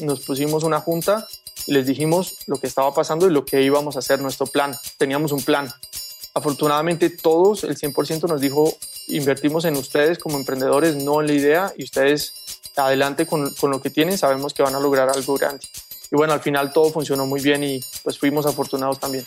nos pusimos una junta y les dijimos lo que estaba pasando y lo que íbamos a hacer, nuestro plan. Teníamos un plan. Afortunadamente todos, el 100% nos dijo, invertimos en ustedes como emprendedores, no en la idea, y ustedes adelante con, con lo que tienen, sabemos que van a lograr algo grande. Y bueno, al final todo funcionó muy bien y pues fuimos afortunados también.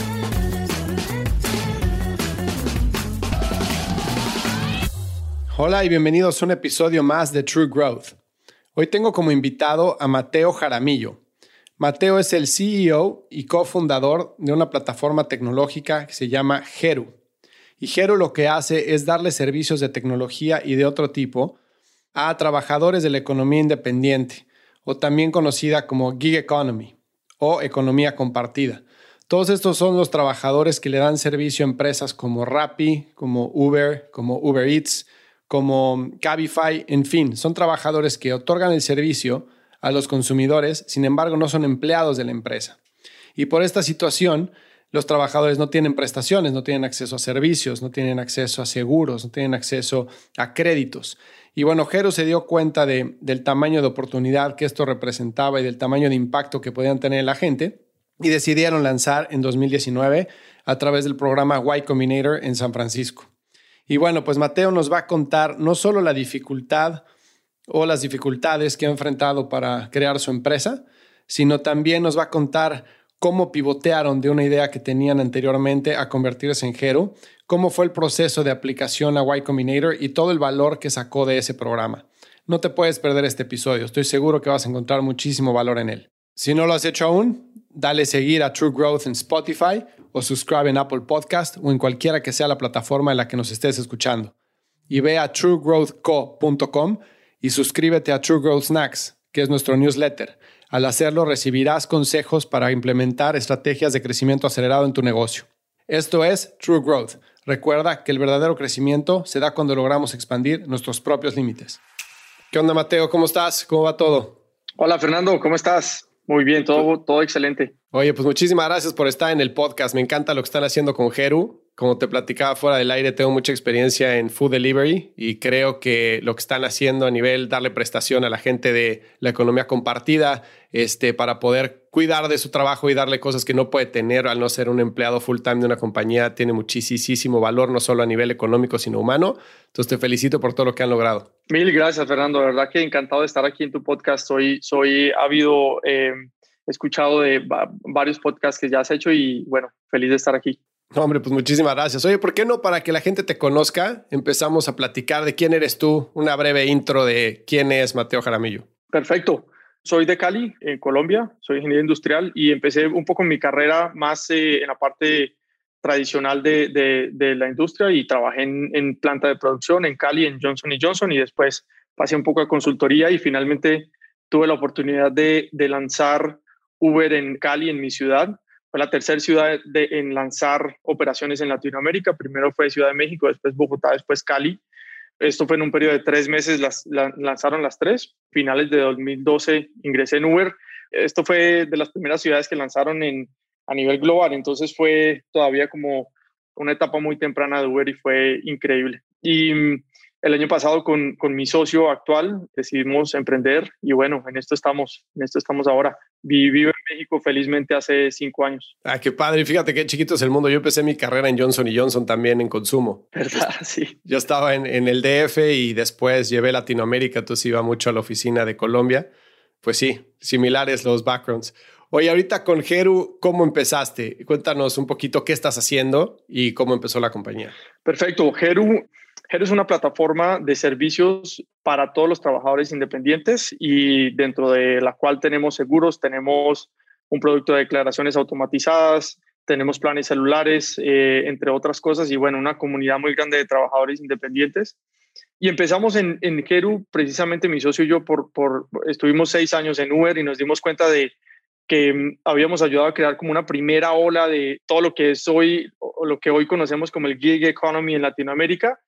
Hola y bienvenidos a un episodio más de True Growth. Hoy tengo como invitado a Mateo Jaramillo. Mateo es el CEO y cofundador de una plataforma tecnológica que se llama Heru. Y Heru lo que hace es darle servicios de tecnología y de otro tipo a trabajadores de la economía independiente, o también conocida como gig economy o economía compartida. Todos estos son los trabajadores que le dan servicio a empresas como Rappi, como Uber, como Uber Eats, como Cabify, en fin, son trabajadores que otorgan el servicio a los consumidores, sin embargo no son empleados de la empresa. Y por esta situación, los trabajadores no tienen prestaciones, no tienen acceso a servicios, no tienen acceso a seguros, no tienen acceso a créditos. Y bueno, Jero se dio cuenta de, del tamaño de oportunidad que esto representaba y del tamaño de impacto que podían tener la gente y decidieron lanzar en 2019 a través del programa Y Combinator en San Francisco. Y bueno, pues Mateo nos va a contar no solo la dificultad o las dificultades que ha enfrentado para crear su empresa, sino también nos va a contar cómo pivotearon de una idea que tenían anteriormente a convertirse en Hero, cómo fue el proceso de aplicación a Y Combinator y todo el valor que sacó de ese programa. No te puedes perder este episodio, estoy seguro que vas a encontrar muchísimo valor en él. Si no lo has hecho aún, dale seguir a True Growth en Spotify o suscribe en Apple Podcast o en cualquiera que sea la plataforma en la que nos estés escuchando. Y ve a truegrowthco.com y suscríbete a True Growth Snacks, que es nuestro newsletter. Al hacerlo recibirás consejos para implementar estrategias de crecimiento acelerado en tu negocio. Esto es True Growth. Recuerda que el verdadero crecimiento se da cuando logramos expandir nuestros propios límites. ¿Qué onda, Mateo? ¿Cómo estás? ¿Cómo va todo? Hola, Fernando. ¿Cómo estás? Muy bien, todo, todo excelente. Oye, pues muchísimas gracias por estar en el podcast. Me encanta lo que están haciendo con Jeru. Como te platicaba fuera del aire, tengo mucha experiencia en food delivery y creo que lo que están haciendo a nivel darle prestación a la gente de la economía compartida, este, para poder cuidar de su trabajo y darle cosas que no puede tener al no ser un empleado full time de una compañía, tiene muchísimo valor, no solo a nivel económico, sino humano. Entonces te felicito por todo lo que han logrado. Mil gracias, Fernando. De verdad que encantado de estar aquí en tu podcast. Soy, soy habido, eh, escuchado de varios podcasts que ya has hecho y bueno, feliz de estar aquí hombre, pues muchísimas gracias. Oye, ¿por qué no para que la gente te conozca empezamos a platicar de quién eres tú? Una breve intro de quién es Mateo Jaramillo. Perfecto. Soy de Cali, en Colombia, soy ingeniero industrial y empecé un poco mi carrera más eh, en la parte tradicional de, la industria y trabajé en, en, planta de producción en Cali, en Johnson Johnson y después pasé un poco de consultoría y finalmente tuve la oportunidad de, de lanzar Uber en Cali, en mi ciudad, fue la tercera ciudad de, en lanzar operaciones en Latinoamérica. Primero fue Ciudad de México, después Bogotá, después Cali. Esto fue en un periodo de tres meses, las, lanzaron las tres. Finales de 2012 ingresé en Uber. Esto fue de las primeras ciudades que lanzaron en, a nivel global, entonces fue todavía como una etapa muy temprana de Uber y fue increíble. Y el año pasado con, con, mi socio actual decidimos emprender y bueno, en esto estamos, en esto estamos ahora. Vivo en México felizmente hace cinco años. Ah, qué padre. Fíjate qué chiquito es el mundo. Yo empecé mi carrera en Johnson y Johnson también en consumo. ¿Verdad? Sí. Yo estaba en, en el DF y después llevé Latinoamérica, entonces iba mucho a la oficina de Colombia. Pues sí, similares los backgrounds. Oye, ahorita con Geru, ¿cómo empezaste? Cuéntanos un poquito qué estás haciendo y cómo empezó la compañía. Perfecto. Geru, Geru es una plataforma de servicios para todos los trabajadores independientes y dentro de la cual tenemos seguros, tenemos un producto de declaraciones automatizadas, tenemos planes celulares, eh, entre otras cosas, y bueno, una comunidad muy grande de trabajadores independientes. Y empezamos en, en precisamente mi socio y yo, por, por, estuvimos seis años en Uber y nos dimos cuenta de que mm, habíamos ayudado a crear como una primera ola de todo lo que es hoy, o lo que hoy conocemos como el gig economy en Latinoamérica,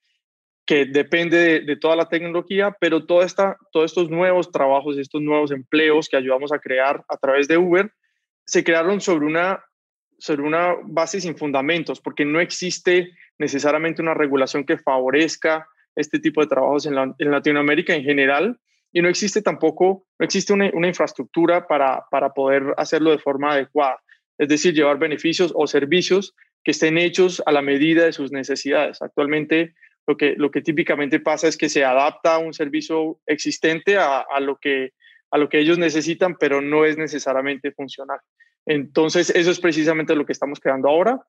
que depende de, toda la tecnología, pero toda esta, todos estos nuevos trabajos, estos nuevos empleos que ayudamos a crear a través de Uber, se crearon sobre una sobre una base sin fundamentos, porque no existe necesariamente una regulación que favorezca este tipo de trabajos en, Latinoamérica en general y no existe tampoco, no existe una, infraestructura para, para poder hacerlo de forma adecuada, es decir, llevar beneficios o servicios que estén hechos a la medida de sus necesidades. Actualmente lo que, lo que típicamente pasa es que se adapta un servicio existente a, a, lo que, a lo que ellos necesitan, pero no es necesariamente funcional. Entonces, eso es precisamente lo que estamos creando ahora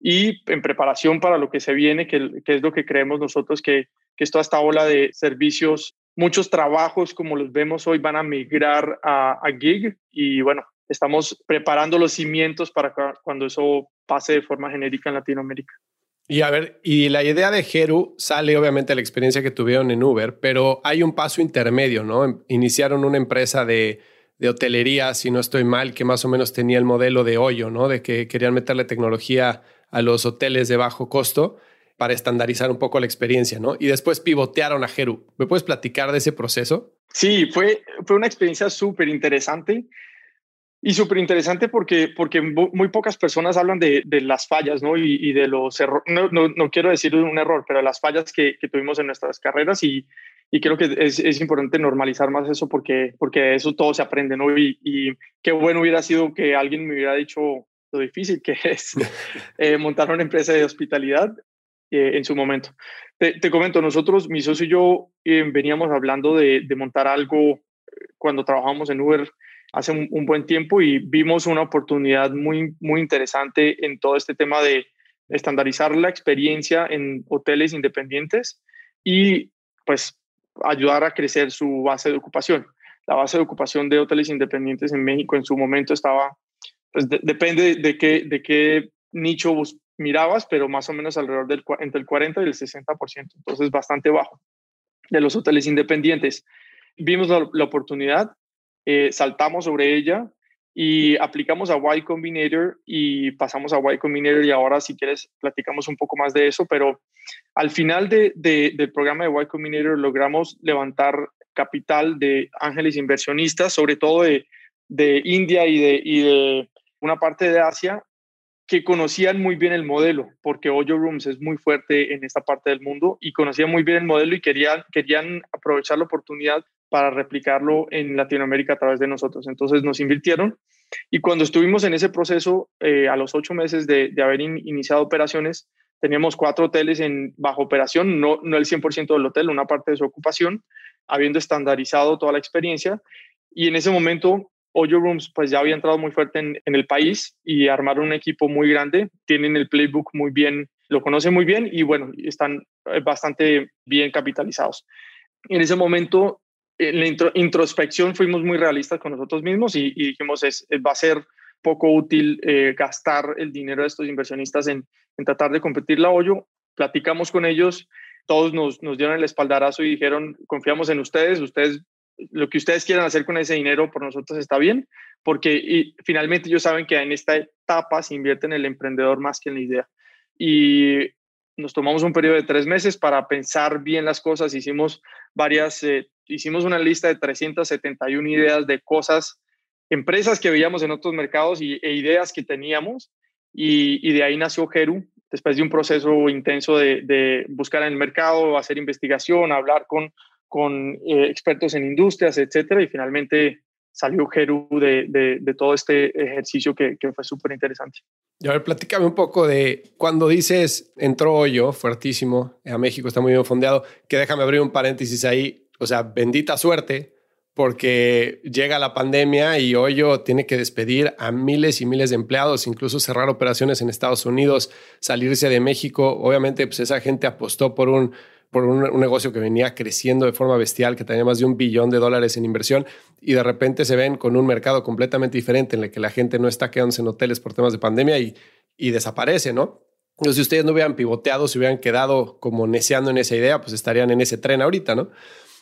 y en preparación para lo que se viene, que, es lo que creemos nosotros que, que toda esta ola de servicios, muchos trabajos como los vemos hoy van a migrar a, gig y bueno, estamos preparando los cimientos para cuando eso pase de forma genérica en Latinoamérica. Y a ver, y la idea de Geru sale obviamente de la experiencia que tuvieron en Uber, pero hay un paso intermedio, ¿no? Iniciaron una empresa de de hotelería, si no estoy mal, que más o menos tenía el modelo de hoyo, ¿no? De que querían meterle tecnología a los hoteles de bajo costo para estandarizar un poco la experiencia, ¿no? Y después pivotearon a Heru. ¿Me puedes platicar de ese proceso? Sí, fue, fue una experiencia súper interesante y súper interesante porque, porque muy pocas personas hablan de, de las fallas, ¿no? Y, de los errores, no, no, no, quiero decir un error, pero las fallas que, que tuvimos en nuestras carreras y, y creo que es, es, importante normalizar más eso porque, porque eso todo se aprende, ¿no? Y, y, qué bueno hubiera sido que alguien me hubiera dicho lo difícil que es eh, montar una empresa de hospitalidad eh, en su momento. Te, te, comento, nosotros, mi socio y yo, eh, veníamos hablando de, de, montar algo cuando trabajamos en Uber hace un, buen tiempo y vimos una oportunidad muy, muy interesante en todo este tema de estandarizar la experiencia en hoteles independientes y pues ayudar a crecer su base de ocupación. La base de ocupación de hoteles independientes en México en su momento estaba, pues depende de qué, de qué nicho mirabas, pero más o menos alrededor del entre el 40 y el 60%, entonces bastante bajo de los hoteles independientes. Vimos la, oportunidad, eh, saltamos sobre ella y aplicamos a Y Combinator y pasamos a Y Combinator y ahora si quieres platicamos un poco más de eso, pero al final de, del programa de Y Combinator logramos levantar capital de ángeles inversionistas, sobre todo de, de India y de, y de una parte de Asia, que conocían muy bien el modelo, porque Oyo Rooms es muy fuerte en esta parte del mundo y conocían muy bien el modelo y querían, querían aprovechar la oportunidad para replicarlo en Latinoamérica a través de nosotros. Entonces nos invirtieron y cuando estuvimos en ese proceso, eh, a los ocho meses de, haber iniciado operaciones, teníamos cuatro hoteles en bajo operación, no, no el 100% del hotel, una parte de su ocupación, habiendo estandarizado toda la experiencia. Y en ese momento, Oyo Rooms pues ya había entrado muy fuerte en, en el país y armaron un equipo muy grande, tienen el playbook muy bien, lo conocen muy bien y bueno, están eh, bastante bien capitalizados. En ese momento en la introspección fuimos muy realistas con nosotros mismos y, dijimos, es, va a ser poco útil eh, gastar el dinero de estos inversionistas en, en, tratar de competir la hoyo. Platicamos con ellos, todos nos, nos dieron el espaldarazo y dijeron, confiamos en ustedes, ustedes, lo que ustedes quieran hacer con ese dinero por nosotros está bien, porque y, finalmente ellos saben que en esta etapa se invierte en el emprendedor más que en la idea. Y nos tomamos un periodo de tres meses para pensar bien las cosas, hicimos varias eh, hicimos una lista de 371 ideas de cosas, empresas que veíamos en otros mercados y, e ideas que teníamos. Y, de ahí nació Geru, después de un proceso intenso de, buscar en el mercado, hacer investigación, hablar con, con eh, expertos en industrias, etcétera, y finalmente salió Geru de, de, todo este ejercicio que, que fue súper interesante. Y a ver, platícame un poco de cuando dices entró yo fuertísimo a México, está muy bien fondeado, que déjame abrir un paréntesis ahí o sea, bendita suerte, porque llega la pandemia y Hoyo tiene que despedir a miles y miles de empleados, incluso cerrar operaciones en Estados Unidos, salirse de México. Obviamente, pues esa gente apostó por un por un, negocio que venía creciendo de forma bestial, que tenía más de un billón de dólares en inversión, y de repente se ven con un mercado completamente diferente en el que la gente no está quedándose en hoteles por temas de pandemia y, desaparece, ¿no? Entonces, si ustedes no hubieran pivoteado, si hubieran quedado como neceando en esa idea, pues estarían en ese tren ahorita, ¿no?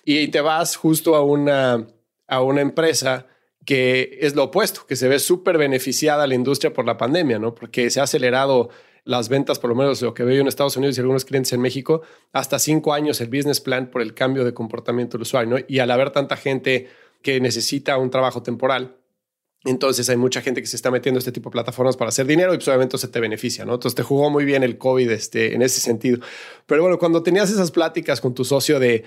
Y te vas justo a una, a una empresa que es lo opuesto, que se ve súper beneficiada la industria por la pandemia, ¿no? Porque se ha acelerado las ventas, por lo menos lo que veo en Estados Unidos y algunos clientes en México, hasta cinco años el business plan por el cambio de comportamiento del usuario. ¿no? Y al haber tanta gente que necesita un trabajo temporal, entonces hay mucha gente que se está metiendo a este tipo de plataformas para hacer dinero y pues obviamente se te beneficia, ¿no? Entonces te jugó muy bien el COVID este, en ese sentido. Pero bueno, cuando tenías esas pláticas con tu socio de,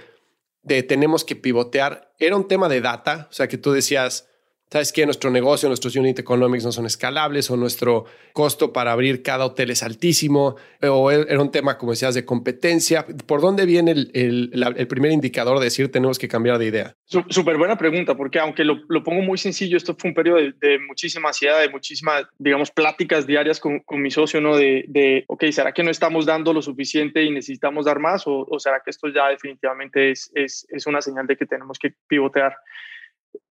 de tenemos que pivotear, era un tema de data, o sea que tú decías, sabes que nuestro negocio, nuestros unit economics no son escalables o nuestro costo para abrir cada hotel es altísimo o era un tema, como decías, de competencia. ¿Por dónde viene el, primer indicador de decir tenemos que cambiar de idea? Súper buena pregunta, porque aunque lo, pongo muy sencillo, esto fue un periodo de, muchísima ansiedad, de muchísimas, digamos, pláticas diarias con, mi socio, ¿no? De, de, ¿será que no estamos dando lo suficiente y necesitamos dar más? ¿O, será que esto ya definitivamente es, es una señal de que tenemos que pivotear?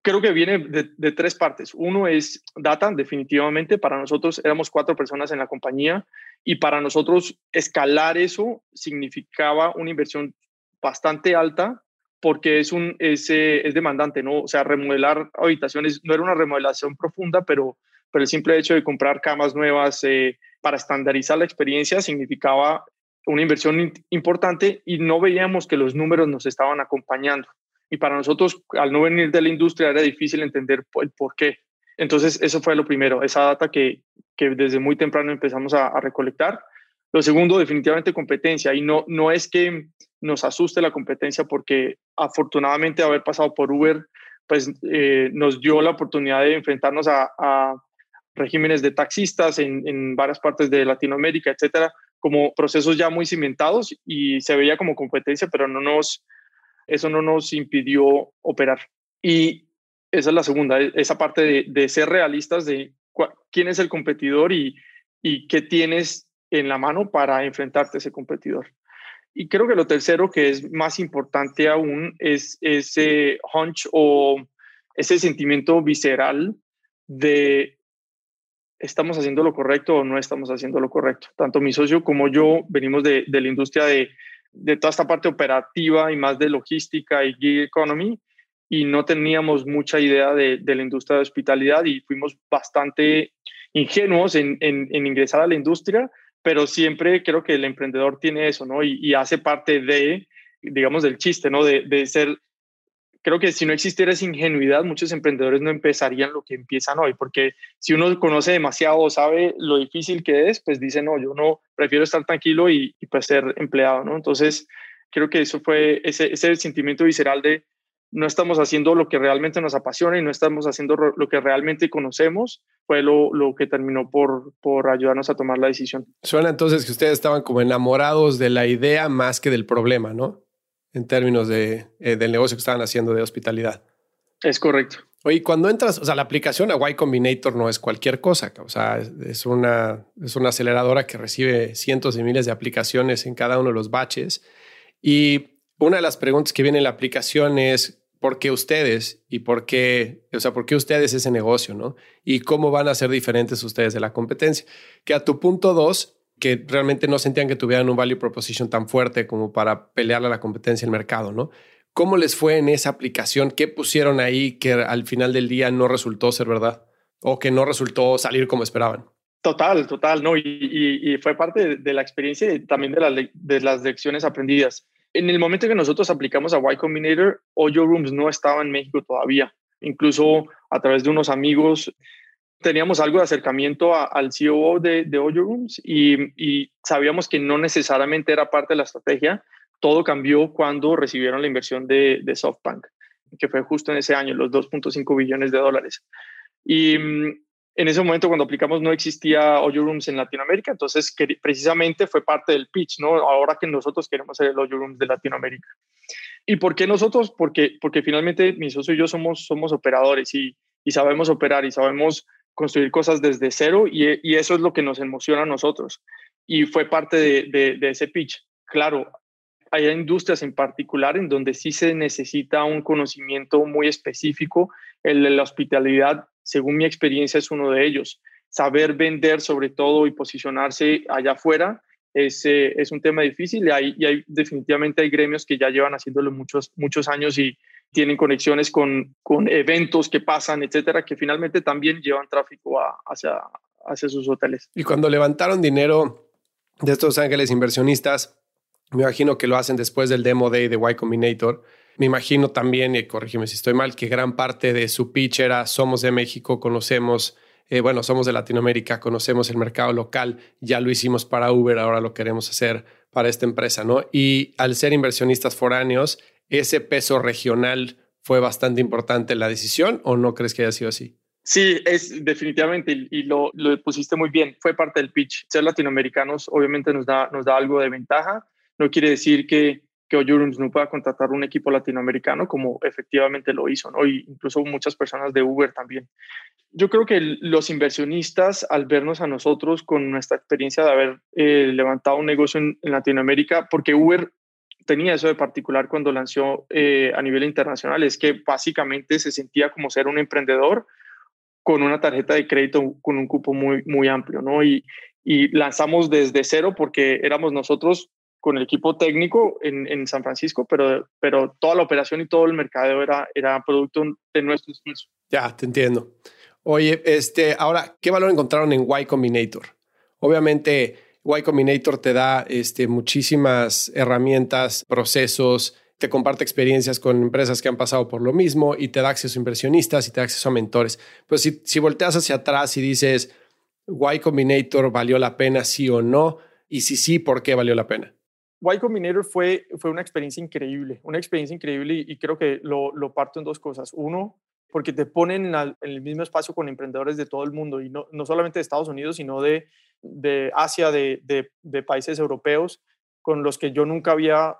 Creo que viene de, tres partes. Uno es data, definitivamente. Para nosotros éramos cuatro personas en la compañía y para nosotros escalar eso significaba una inversión bastante alta porque es, un, es, eh, es demandante, ¿no? O sea, remodelar habitaciones no era una remodelación profunda, pero, pero el simple hecho de comprar camas nuevas eh, para estandarizar la experiencia significaba una inversión importante y no veíamos que los números nos estaban acompañando y para nosotros, al no venir de la industria, era difícil entender el por qué. Entonces, eso fue lo primero, esa data que, que desde muy temprano empezamos a, recolectar. Lo segundo, definitivamente competencia. Y no, no es que nos asuste la competencia porque afortunadamente haber pasado por Uber, pues eh, nos dio la oportunidad de enfrentarnos a, a regímenes de taxistas en, en, varias partes de Latinoamérica, etcétera, como procesos ya muy cimentados y se veía como competencia, pero no nos, eso no nos impidió operar. Y esa es la segunda, e, esa parte de, ser realistas de quién es el competidor y, qué tienes en la mano para enfrentarte a ese competidor. Y creo que lo tercero, que es más importante aún, es ese hunch o ese sentimiento visceral de estamos haciendo lo correcto o no estamos haciendo lo correcto. Tanto mi socio como yo venimos de la industria de, de toda esta parte operativa y más de logística y gig economy y no teníamos mucha idea de, la industria de hospitalidad y fuimos bastante ingenuos en, ingresar a la industria, pero siempre creo que el emprendedor tiene eso, ¿no? Y, y hace parte de, digamos, del chiste, ¿no? De, de ser creo que si no existiera esa ingenuidad, muchos emprendedores no empezarían lo que empiezan hoy, porque si uno conoce demasiado o sabe lo difícil que es, pues dice, no, yo no, prefiero estar tranquilo y, pues ser empleado, ¿no? Entonces, creo que eso fue ese, ese sentimiento visceral de no estamos haciendo lo que realmente nos apasiona y no estamos haciendo lo que realmente conocemos, fue lo, lo, que terminó por, por ayudarnos a tomar la decisión. Suena entonces que ustedes estaban como enamorados de la idea más que del problema, ¿no? En términos de, eh, del negocio que estaban haciendo de hospitalidad. Es correcto. Oye, cuando entras, o sea, la aplicación a Y Combinator no es cualquier cosa, o sea, es una, es una aceleradora que recibe cientos de miles de aplicaciones en cada uno de los batches. Y una de las preguntas que viene en la aplicación es, ¿por qué ustedes? ¿Y por qué, o sea, por qué ustedes ese negocio, no? ¿Y cómo van a ser diferentes ustedes de la competencia? Que a tu punto dos, que realmente no sentían que tuvieran un value proposition tan fuerte como para pelearle a la competencia en el mercado, ¿no? ¿Cómo les fue en esa aplicación? ¿Qué pusieron ahí que al final del día no resultó ser verdad? ¿O que no resultó salir como esperaban? Total, total, ¿no? Y, fue parte de, la experiencia y también de, de las lecciones aprendidas. En el momento que nosotros aplicamos a Y Combinator, Oyo Rooms no estaba en México todavía. Incluso a través de unos amigos teníamos algo de acercamiento al CEO de, de Oyo Rooms y, sabíamos que no necesariamente era parte de la estrategia. Todo cambió cuando recibieron la inversión de, de SoftBank, que fue justo en ese año, los 2.5 billones de dólares. Y, En ese momento, cuando aplicamos, no existía Oyo Rooms en Latinoamérica, entonces que, precisamente fue parte del pitch, ¿no? Ahora que nosotros queremos ser el Oyo Rooms de Latinoamérica. ¿Y por qué nosotros? Porque, porque finalmente mi socio y yo somos, somos operadores y, y sabemos operar y sabemos construir cosas desde cero y, y, eso es lo que nos emociona a nosotros. Y fue parte de, de, ese pitch. Claro, hay industrias en particular en donde sí se necesita un conocimiento muy específico. El de la hospitalidad, según mi experiencia, es uno de ellos. Saber vender sobre todo y posicionarse allá afuera es, eh, es un tema difícil y, hay, y hay, definitivamente hay gremios que ya llevan haciéndolo muchos, muchos años y, tienen conexiones con, con eventos que pasan, etcétera, que finalmente también llevan tráfico hacia, hacia sus hoteles. Y cuando levantaron dinero de estos ángeles inversionistas, me imagino que lo hacen después del demo day de Y Combinator. Me imagino también, y corrígeme si estoy mal, que gran parte de su pitch era somos de México, conocemos, eh, bueno, somos de Latinoamérica, conocemos el mercado local, ya lo hicimos para Uber, ahora lo queremos hacer para esta empresa, ¿no? Y al ser inversionistas foráneos, ese peso regional fue bastante importante en la decisión o no crees que haya sido así? Sí, es definitivamente y lo, lo pusiste muy bien. Fue parte del pitch. Ser latinoamericanos obviamente nos da, nos da algo de ventaja. No quiere decir que, que Oyurums no pueda contratar un equipo latinoamericano como efectivamente lo hizo, ¿no? Incluso muchas personas de Uber también. Yo creo que los inversionistas, al vernos a nosotros con nuestra experiencia de haber eh, levantado un negocio en Latinoamérica, porque Uber tenía eso de particular cuando lanzó eh, a nivel internacional, es que básicamente se sentía como ser un emprendedor con una tarjeta de crédito con un cupo muy, muy amplio, ¿no? Y, y lanzamos desde cero porque éramos nosotros con el equipo técnico en, en, San Francisco, pero, pero toda la operación y todo el mercadeo era, era producto de nuestro esfuerzo. Ya, te entiendo. Oye, este, ahora, ¿qué valor encontraron en Y Combinator? Obviamente, y Combinator te da este, muchísimas herramientas, procesos, te comparte experiencias con empresas que han pasado por lo mismo y te da acceso a inversionistas y te da acceso a mentores. Pues si, si volteas hacia atrás y dices, Y Combinator valió la pena, sí o no, y si sí, ¿por qué valió la pena? Y Combinator fue, fue una experiencia increíble, una experiencia increíble y, creo que lo, lo, parto en dos cosas. Uno, porque te ponen en, el mismo espacio con emprendedores de todo el mundo y no, no solamente de Estados Unidos, sino de de Asia, de, de, países europeos con los que yo nunca había,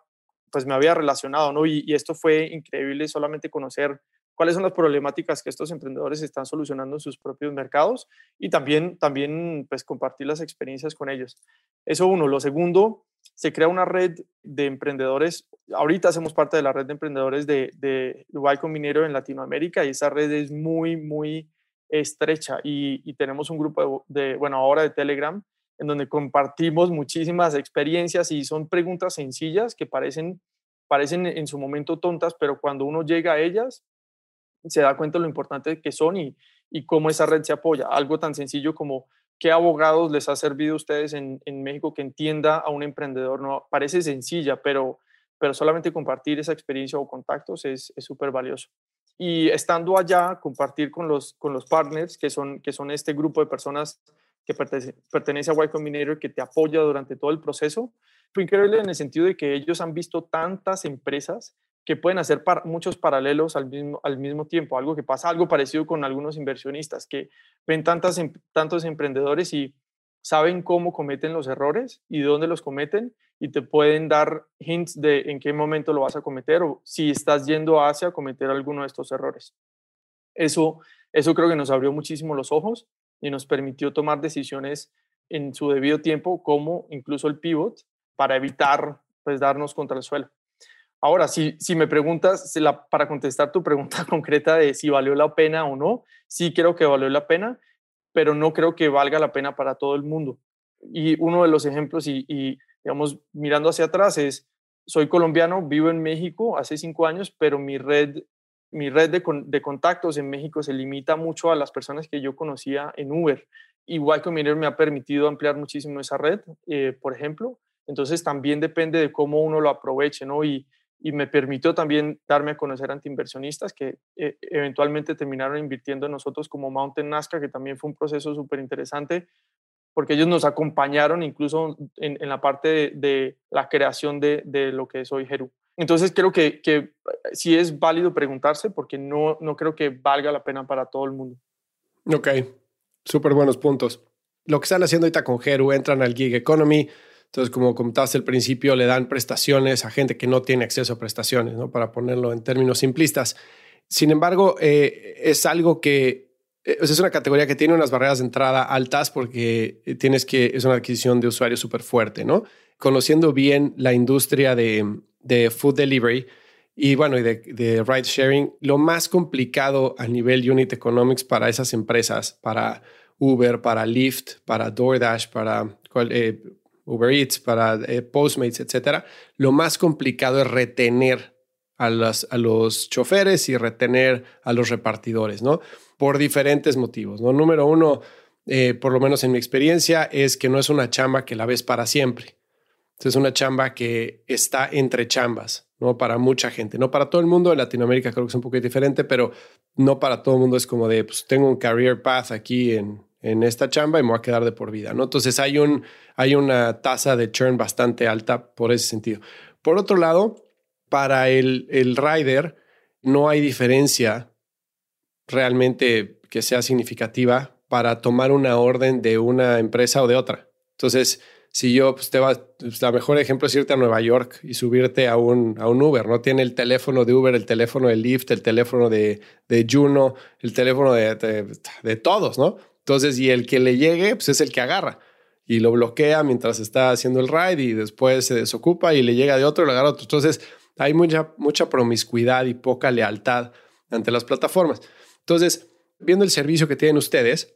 pues me había relacionado, ¿no? Y, esto fue increíble solamente conocer cuáles son las problemáticas que estos emprendedores están solucionando en sus propios mercados y también, también pues compartir las experiencias con ellos. Eso uno. Lo segundo, se crea una red de emprendedores. Ahorita hacemos parte de la red de emprendedores de, de Dubai Combinero en Latinoamérica y esa red es muy, muy estrecha y, tenemos un grupo de, bueno, ahora de Telegram, en donde compartimos muchísimas experiencias y son preguntas sencillas que parecen, parecen en su momento tontas, pero cuando uno llega a ellas, se da cuenta de lo importante que son y, y cómo esa red se apoya. Algo tan sencillo como qué abogados les ha servido a ustedes en, en México que entienda a un emprendedor. No, parece sencilla, pero, pero solamente compartir esa experiencia o contactos es súper valioso y estando allá, compartir con los, con los partners, que son, que son este grupo de personas que pertenece, a Y Combinator, que te apoya durante todo el proceso, fue increíble en el sentido de que ellos han visto tantas empresas que pueden hacer muchos paralelos al mismo, al mismo tiempo, algo que pasa, algo parecido con algunos inversionistas, que ven tantas, em, tantos emprendedores y saben cómo cometen los errores y dónde los cometen y te pueden dar hints de en qué momento lo vas a cometer o si estás yendo hacia cometer alguno de estos errores. Eso, eso creo que nos abrió muchísimo los ojos y nos permitió tomar decisiones en su debido tiempo, como incluso el pivot, para evitar pues darnos contra el suelo. Ahora, si, si me preguntas, para contestar tu pregunta concreta de si valió la pena o no, sí creo que valió la pena pero no creo que valga la pena para todo el mundo. Y uno de los ejemplos, y, digamos, mirando hacia atrás, es, soy colombiano, vivo en México hace cinco años, pero mi red, mi red de, contactos en México se limita mucho a las personas que yo conocía en Uber. Igual que Miner me ha permitido ampliar muchísimo esa red, eh, por ejemplo. Entonces también depende de cómo uno lo aproveche, ¿no? Y, y me permitió también darme a conocer ante inversionistas que eh, eventualmente terminaron invirtiendo en nosotros como Mountain Nazca, que también fue un proceso súper interesante porque ellos nos acompañaron incluso en, la parte de, la creación de, lo que es hoy Jeru. Entonces creo que, que sí es válido preguntarse porque no, no creo que valga la pena para todo el mundo. Ok. súper buenos puntos. Lo que están haciendo ahorita con Heru, entran al gig economy, entonces, como comentaste al principio, le dan prestaciones a gente que no tiene acceso a prestaciones, ¿no? Para ponerlo en términos simplistas. Sin embargo, eh, es algo que eh, es una categoría que tiene unas barreras de entrada altas porque tienes que, es una adquisición de usuarios súper fuerte, ¿no? Conociendo bien la industria de, de food delivery y bueno, y de, de, ride sharing, lo más complicado a nivel unit economics para esas empresas, para Uber, para Lyft, para DoorDash, para eh, Uber Eats, para eh, Postmates, etcétera, lo más complicado es retener a, a los choferes y retener a los repartidores, ¿no? Por diferentes motivos, ¿no? Número uno, eh, por lo menos en mi experiencia, es que no es una chamba que la ves para siempre. Es una chamba que está entre chambas, ¿no? Para mucha gente, no para todo el mundo. En Latinoamérica creo que es un poco diferente, pero no para todo el mundo es como de, pues tengo un career path aquí en, en esta chamba y me voy a quedar de por vida, ¿no? Entonces hay, un, hay una tasa de churn bastante alta por ese sentido. Por otro lado, para el, el rider no hay diferencia realmente que sea significativa para tomar una orden de una empresa o de otra. Entonces, si yo, pues te vas, pues, la mejor ejemplo es irte a Nueva York y subirte a un, a un Uber, ¿no? Tiene el teléfono de Uber, el teléfono de Lyft, el teléfono de, de Juno, el teléfono de, de, de todos, ¿no? Entonces, y el que le llegue, pues es el que agarra y lo bloquea mientras está haciendo el ride y después se desocupa y le llega de otro y lo agarra otro. Entonces, hay mucha, mucha promiscuidad y poca lealtad ante las plataformas. Entonces, viendo el servicio que tienen ustedes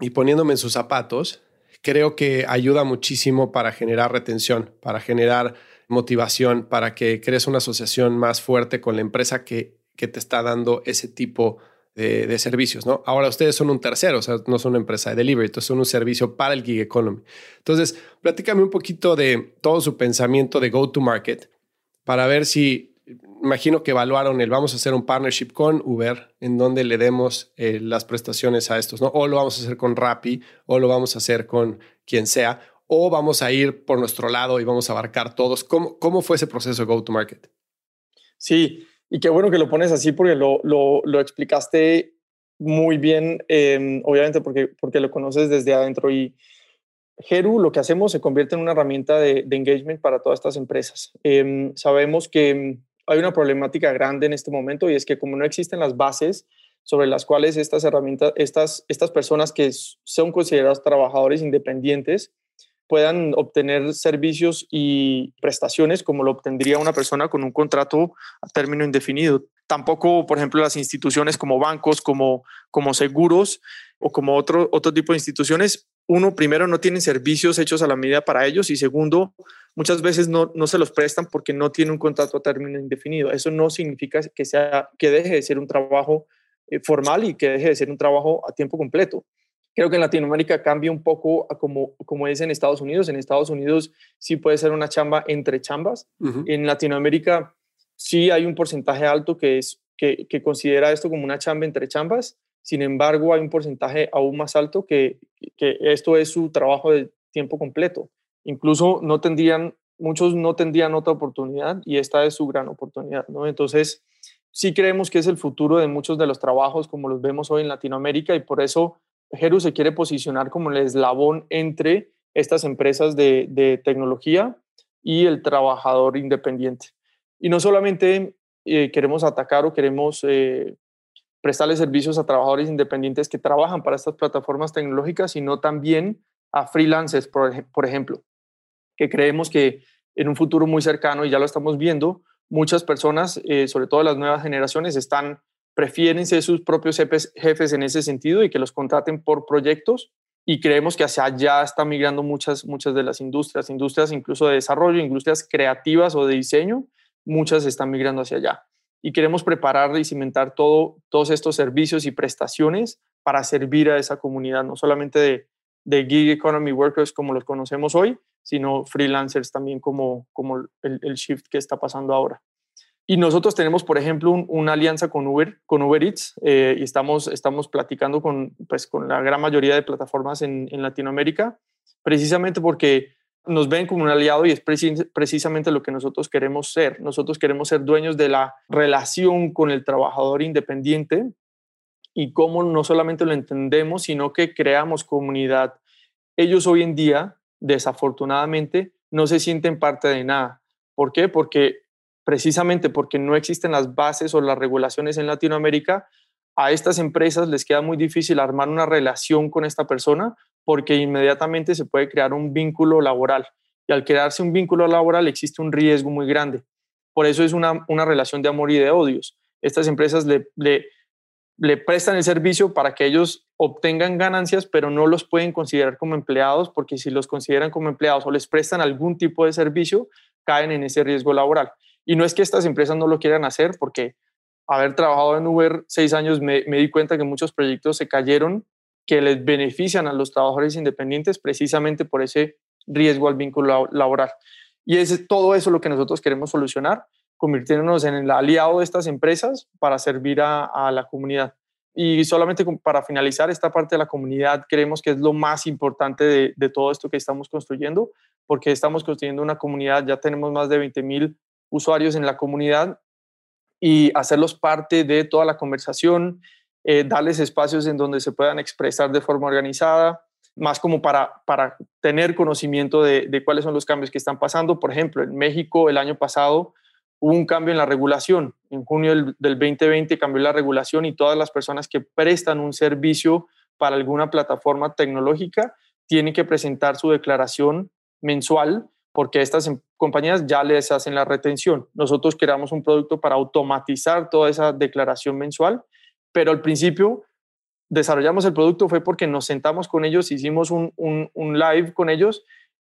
y poniéndome en sus zapatos, creo que ayuda muchísimo para generar retención, para generar motivación, para que crees una asociación más fuerte con la empresa que, que te está dando ese tipo de servicios, ¿no? Ahora ustedes son un tercero, o sea, no son una empresa de delivery, entonces son un servicio para el gig economy. Entonces, platícame un poquito de todo su pensamiento de go to market para ver si, imagino que evaluaron el vamos a hacer un partnership con Uber en donde le demos eh, las prestaciones a estos, ¿no? O lo vamos a hacer con Rappi, o lo vamos a hacer con quien sea, o vamos a ir por nuestro lado y vamos a abarcar todos. ¿Cómo, cómo fue ese proceso de go to market? Sí, y qué bueno que lo pones así porque lo, lo, lo explicaste muy bien, em, obviamente porque, porque lo conoces desde adentro. Y Heru, lo que hacemos se convierte en una herramienta de, de engagement para todas estas empresas. Em, sabemos que hay una problemática grande en este momento y es que como no existen las bases sobre las cuales estas herramientas, estas, estas personas que son consideradas trabajadores independientes, puedan obtener servicios y prestaciones como lo obtendría una persona con un contrato a término indefinido. Tampoco, por ejemplo, las instituciones como bancos, como, como seguros o como otro, otro tipo de instituciones, uno, primero, no tienen servicios hechos a la medida para ellos y segundo, muchas veces no, no se los prestan porque no tienen un contrato a término indefinido. Eso no significa que, sea, que deje de ser un trabajo eh, formal y que deje de ser un trabajo a tiempo completo. Creo que en Latinoamérica cambia un poco a como, como es en Estados Unidos. En Estados Unidos sí puede ser una chamba entre chambas. En Latinoamérica sí hay un porcentaje alto que, es, que, que, considera esto como una chamba entre chambas. Sin embargo, hay un porcentaje aún más alto que, que esto es su trabajo de tiempo completo. Incluso no tendrían, muchos no tendrían otra oportunidad y esta es su gran oportunidad. ¿no? Entonces, sí creemos que es el futuro de muchos de los trabajos como los vemos hoy en Latinoamérica y por eso Heru se quiere posicionar como el eslabón entre estas empresas de, tecnología y el trabajador independiente. Y no solamente eh, queremos atacar o queremos eh, prestarle servicios a trabajadores independientes que trabajan para estas plataformas tecnológicas, sino también a freelancers, por, ejemplo, que creemos que en un futuro muy cercano, y ya lo estamos viendo, muchas personas, eh, sobre todo las nuevas generaciones, están prefieren ser sus propios jefes, en ese sentido y que los contraten por proyectos y creemos que hacia allá está migrando muchas, muchas de las industrias, industrias incluso de desarrollo, industrias creativas o de diseño, muchas están migrando hacia allá. Y queremos preparar y cimentar todo, todos estos servicios y prestaciones para servir a esa comunidad, no solamente de, gig economy workers como los conocemos hoy, sino freelancers también como, como el shift que está pasando ahora. Y nosotros tenemos, por ejemplo, una alianza con Uber, con Uber Eats, eh, y estamos, estamos platicando con, pues, con la gran mayoría de plataformas en, en Latinoamérica, precisamente porque nos ven como un aliado y es precisamente lo que nosotros queremos ser. Nosotros queremos ser dueños de la relación con el trabajador independiente y cómo no solamente lo entendemos, sino que creamos comunidad. Ellos hoy en día, desafortunadamente, no se sienten parte de nada. ¿Por qué? Porque precisamente porque no existen las bases o las regulaciones en Latinoamérica, a estas empresas les queda muy difícil armar una relación con esta persona porque inmediatamente se puede crear un vínculo laboral. Y al crearse un vínculo laboral existe un riesgo muy grande. Por eso es una, una relación de amor y de odios. Estas empresas le, le, le prestan el servicio para que ellos obtengan ganancias, pero no los pueden considerar como empleados porque si los consideran como empleados o les prestan algún tipo de servicio, caen en ese riesgo laboral. Y no es que estas empresas no lo quieran hacer, porque haber trabajado en Uber seis años me, di cuenta que muchos proyectos se cayeron que les benefician a los trabajadores independientes precisamente por ese riesgo al vínculo laboral. Y es todo eso lo que nosotros queremos solucionar, convirtiéndonos en el aliado de estas empresas para servir a la comunidad. Y solamente para finalizar esta parte de la comunidad, creemos que es lo más importante de, todo esto que estamos construyendo, porque estamos construyendo una comunidad, ya tenemos más de 20 mil usuarios en la comunidad y hacerlos parte de toda la conversación, eh, darles espacios en donde se puedan expresar de forma organizada, más como para, para tener conocimiento de, de cuáles son los cambios que están pasando. Por ejemplo, en México el año pasado hubo un cambio en la regulación. En junio del, 2020 cambió la regulación y todas las personas que prestan un servicio para alguna plataforma tecnológica tienen que presentar su declaración mensual porque estas em, compañías ya les hacen la retención. Nosotros creamos un producto para automatizar toda esa declaración mensual, pero al principio desarrollamos el producto fue porque nos sentamos con ellos, hicimos un, un live con ellos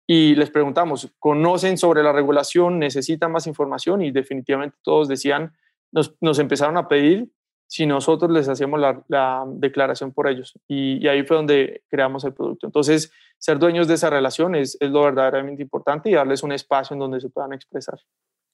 y les preguntamos, ¿conocen sobre la regulación? ¿Necesitan más información? Y definitivamente todos decían, nos, nos empezaron a pedir si nosotros les hacíamos la, la declaración por ellos. Y, ahí fue donde creamos el producto. Entonces, ser dueños de esa relación es, lo verdaderamente importante y darles un espacio en donde se puedan expresar.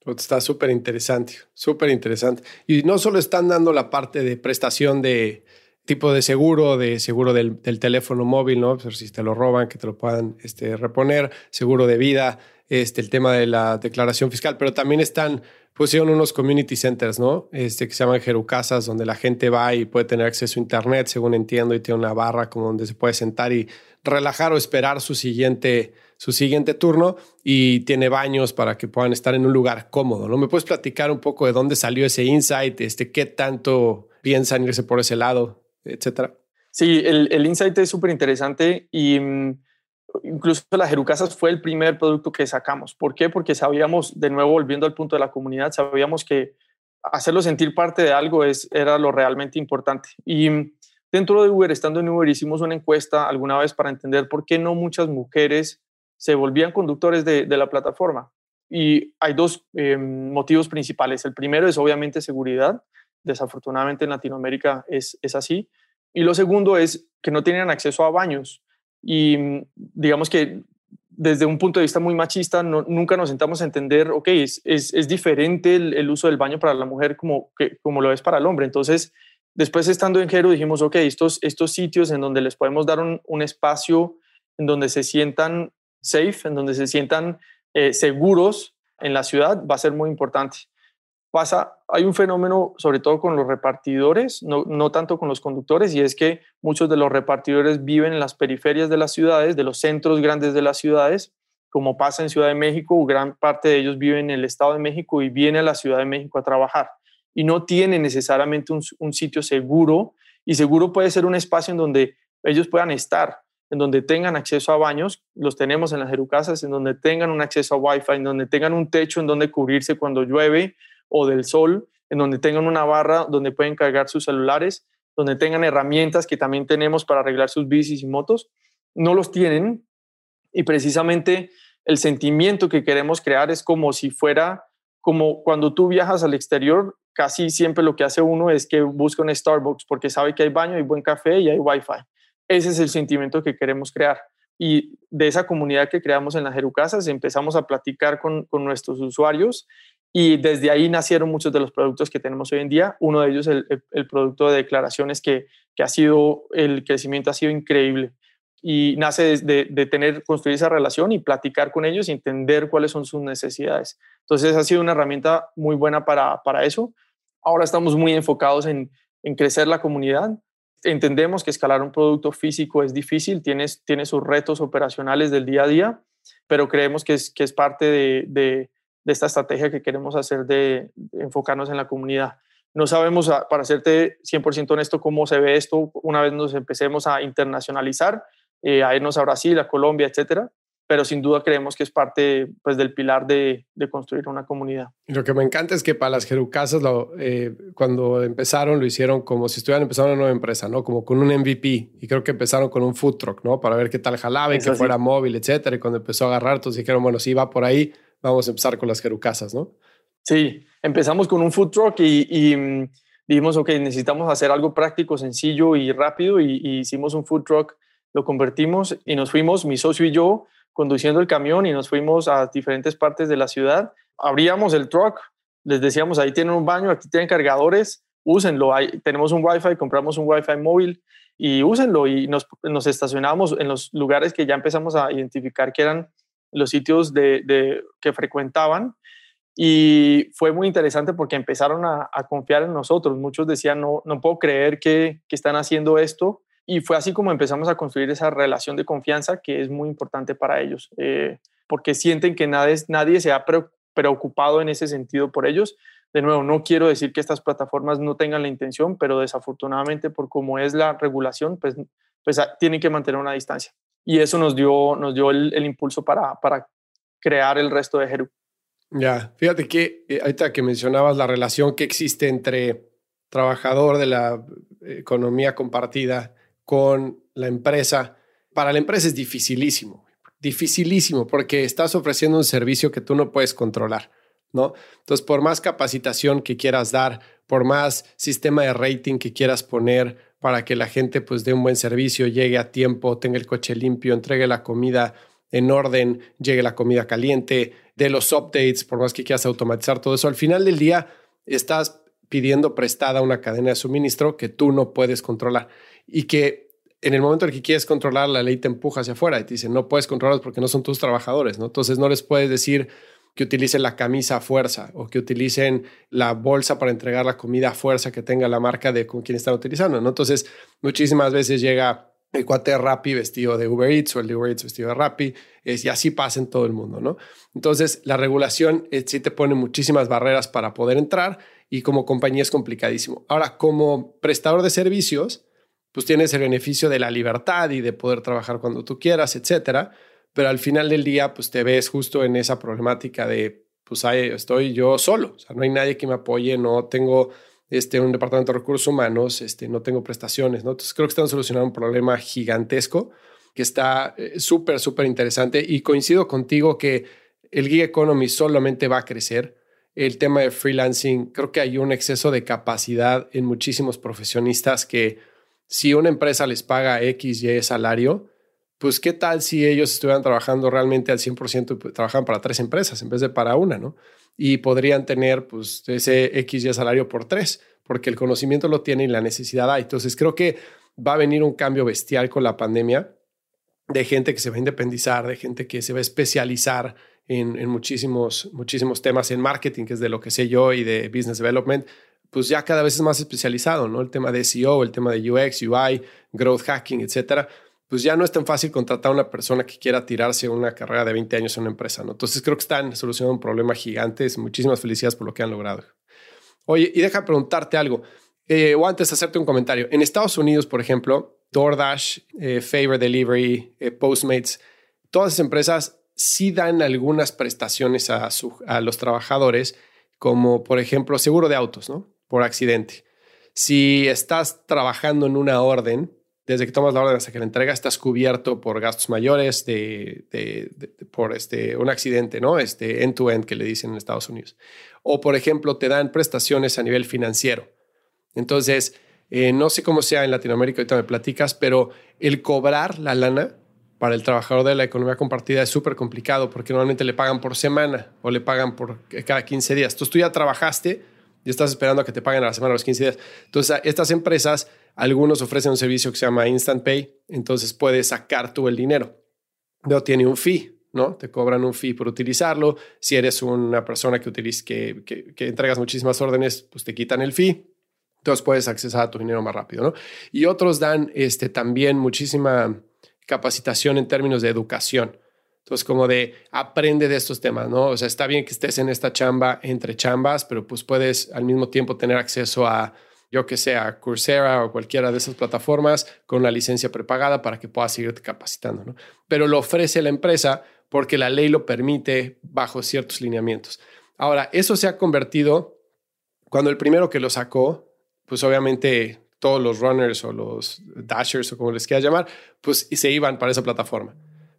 Está súper interesante, súper interesante. Y no solo están dando la parte de prestación de, tipo de seguro, de seguro del, teléfono móvil, ¿no? Si te lo roban, que te lo puedan este, reponer, seguro de vida, este, el tema de la declaración fiscal, pero también están, pusieron unos community centers, ¿no? Este, que se llaman Jerucasas, donde la gente va y puede tener acceso a internet, según entiendo, y tiene una barra como donde se puede sentar y relajar o esperar su siguiente, su siguiente turno y tiene baños para que puedan estar en un lugar cómodo, ¿no? ¿Me puedes platicar un poco de dónde salió ese insight, este, qué tanto piensan irse por ese lado? etcétera. Sí, el, el insight es súper interesante y mm, incluso la Jerucasas fue el primer producto que sacamos. ¿Por qué? Porque sabíamos, de nuevo volviendo al punto de la comunidad, sabíamos que hacerlo sentir parte de algo es, era lo realmente importante. Y dentro de Uber, estando en Uber, hicimos una encuesta alguna vez para entender por qué no muchas mujeres se volvían conductores de, de la plataforma. Y hay dos em, motivos principales. El primero es obviamente seguridad. Desafortunadamente en Latinoamérica es, es así. Y lo segundo es que no tienen acceso a baños. Y mm, digamos que desde un punto de vista muy machista, nunca nos sentamos a entender, ok, es, es, diferente el, uso del baño para la mujer como, que, como lo es para el hombre. Entonces, después estando en Jero, dijimos, ok, estos, estos sitios en donde les podemos dar un, un espacio en donde se sientan safe, en donde se sientan eh, seguros en la ciudad, va a ser muy importante pasa, hay un fenómeno sobre todo con los repartidores, no, no, tanto con los conductores, y es que muchos de los repartidores viven en las periferias de las ciudades, de los centros grandes de las ciudades, como pasa en Ciudad de México, gran parte de ellos viven en el Estado de México y vienen a la Ciudad de México a trabajar. Y no tienen necesariamente un, un sitio seguro, y seguro puede ser un espacio en donde ellos puedan estar, en donde tengan acceso a baños, los tenemos en las Jerucasas, en donde tengan un acceso a Wi-Fi, en donde tengan un techo en donde cubrirse cuando llueve, o del sol, en donde tengan una barra donde pueden cargar sus celulares, donde tengan herramientas que también tenemos para arreglar sus bicis y motos, no los tienen y precisamente el sentimiento que queremos crear es como si fuera como cuando tú viajas al exterior, casi siempre lo que hace uno es que busca un Starbucks porque sabe que hay baño, hay buen café y hay wifi. Ese es el sentimiento que queremos crear. Y de esa comunidad que creamos en las Jerucasas empezamos a platicar con, con nuestros usuarios y desde ahí nacieron muchos de los productos que tenemos hoy en día. Uno de ellos, el, el, producto de declaraciones, que, que, ha sido, el crecimiento ha sido increíble. Y nace de, de, tener, construir esa relación y platicar con ellos y entender cuáles son sus necesidades. Entonces ha sido una herramienta muy buena para, para eso. Ahora estamos muy enfocados en, en crecer la comunidad. entendemos que escalar un producto físico es difícil, tiene, tiene sus retos operacionales del día a día, pero creemos que es, que es parte de, de, esta estrategia que queremos hacer de, enfocarnos en la comunidad. No sabemos, ah, para serte 100% honesto, cómo se ve esto una vez nos empecemos a internacionalizar, eh, a irnos a Brasil, a Colombia, etcétera pero sin duda creemos que es parte pues, del pilar de, de construir una comunidad. Lo que me encanta es que para las Jerucasas, lo, eh, cuando empezaron, lo hicieron como si estuvieran empezando una nueva empresa, ¿no? Como con un MVP. Y creo que empezaron con un food truck, ¿no? Para ver qué tal jalaba y que fuera móvil, etcétera. Y cuando empezó a agarrar, entonces dijeron, bueno, si va por ahí, vamos a empezar con las Jerucasas, ¿no? Sí, empezamos con un food truck y, y mm, dijimos, ok, necesitamos hacer algo práctico, sencillo y rápido. Y, hicimos un food truck, lo convertimos y nos fuimos, mi socio y yo, conduciendo el camión y nos fuimos a diferentes partes de la ciudad. Abríamos el truck, les decíamos, ahí tienen un baño, aquí tienen cargadores, úsenlo. Ahí tenemos un Wi-Fi, compramos un Wi-Fi móvil y úsenlo. Y nos, nos estacionamos en los lugares que ya empezamos a identificar que eran los sitios de, que frecuentaban. Y fue muy interesante porque empezaron a, confiar en nosotros. Muchos decían, no, no puedo creer que, que están haciendo esto y fue así como empezamos a construir esa relación de confianza que es muy importante para ellos, eh, porque sienten que nadie, nadie se ha preocupado en ese sentido por ellos. De nuevo, no quiero decir que estas plataformas no tengan la intención, pero desafortunadamente por cómo es la regulación, pues, pues ah, tienen que mantener una distancia. Y eso nos dio, nos dio el, impulso para, para crear el resto de Heru. Ya, fíjate que eh, ahorita que mencionabas la relación que existe entre trabajador de la economía compartida con la empresa, para la empresa es dificilísimo, dificilísimo, porque estás ofreciendo un servicio que tú no puedes controlar, ¿no? Entonces, por más capacitación que quieras dar, por más sistema de rating que quieras poner para que la gente pues dé un buen servicio, llegue a tiempo, tenga el coche limpio, entregue la comida en orden, llegue la comida caliente, de los updates, por más que quieras automatizar todo eso, al final del día estás pidiendo prestada una cadena de suministro que tú no puedes controlar y que en el momento en que quieres controlar, la ley te empuja hacia afuera y te dice, no puedes controlarlos porque no son tus trabajadores, ¿no? Entonces no les puedes decir que utilicen la camisa a fuerza o que utilicen la bolsa para entregar la comida a fuerza que tenga la marca de con quien están utilizando, ¿no? Entonces muchísimas veces llega el cuate Rappi vestido de Uber Eats o el de Uber Eats vestido de Rappi, es, y así pasa en todo el mundo, ¿no? Entonces la regulación eh, sí te pone muchísimas barreras para poder entrar y como compañía es complicadísimo. Ahora, como prestador de servicios, pues tienes el beneficio de la libertad y de poder trabajar cuando tú quieras, etcétera. Pero al final del día, pues te ves justo en esa problemática de, pues ahí estoy yo solo, o sea, no hay nadie que me apoye, no tengo este, un departamento de recursos humanos, este, no tengo prestaciones, ¿no? Entonces creo que están solucionando un problema gigantesco que está eh, súper, súper interesante y coincido contigo que el gig economy solamente va a crecer. El tema de freelancing, creo que hay un exceso de capacidad en muchísimos profesionistas que si una empresa les paga X, Y salario, pues qué tal si ellos estuvieran trabajando realmente al 100% y trabajan para tres empresas en vez de para una, ¿no? Y podrían tener pues ese X, Y salario por tres, porque el conocimiento lo tiene y la necesidad hay. Entonces creo que va a venir un cambio bestial con la pandemia de gente que se va a independizar, de gente que se va a especializar en, en muchísimos, muchísimos temas en marketing, que es de lo que sé yo, y de business development, pues ya cada vez es más especializado, ¿no? El tema de SEO, el tema de UX, UI, growth hacking, etcétera. Pues ya no es tan fácil contratar a una persona que quiera tirarse una carrera de 20 años en una empresa, ¿no? Entonces creo que están solucionando un problema gigante. Muchísimas felicidades por lo que han logrado. Oye, y deja preguntarte algo, eh, o antes hacerte un comentario. En Estados Unidos, por ejemplo, DoorDash, eh, Favor Delivery, eh, Postmates, todas esas empresas sí dan algunas prestaciones a, a los trabajadores, como por ejemplo seguro de autos, ¿no? por accidente. Si estás trabajando en una orden, desde que tomas la orden hasta que la entrega, estás cubierto por gastos mayores de, por este, un accidente, ¿no? Este end-to-end que le dicen en Estados Unidos. O, por ejemplo, te dan prestaciones a nivel financiero. Entonces, eh, no sé cómo sea en Latinoamérica, ahorita me platicas, pero el cobrar la lana para el trabajador de la economía compartida es súper complicado porque normalmente le pagan por semana o le pagan por cada 15 días. Entonces, tú ya trabajaste, y estás esperando a que te paguen a la semana a los 15 días. Entonces, estas empresas, algunos ofrecen un servicio que se llama Instant Pay, entonces puedes sacar tú el dinero. No tiene un fee, ¿no? Te cobran un fee por utilizarlo. Si eres una persona que, que, que, entregas muchísimas órdenes, pues te quitan el fee. Entonces puedes accesar a tu dinero más rápido, ¿no? Y otros dan este, también muchísima capacitación en términos de educación. Entonces, como de aprende de estos temas, ¿no? O sea, está bien que estés en esta chamba entre chambas, pero pues puedes al mismo tiempo tener acceso a, yo que sé, a Coursera o cualquiera de esas plataformas con una licencia prepagada para que puedas seguirte capacitando, ¿no? Pero lo ofrece la empresa porque la ley lo permite bajo ciertos lineamientos. Ahora, eso se ha convertido, cuando el primero que lo sacó, pues obviamente todos los runners o los dashers o como les quieras llamar, pues se iban para esa plataforma.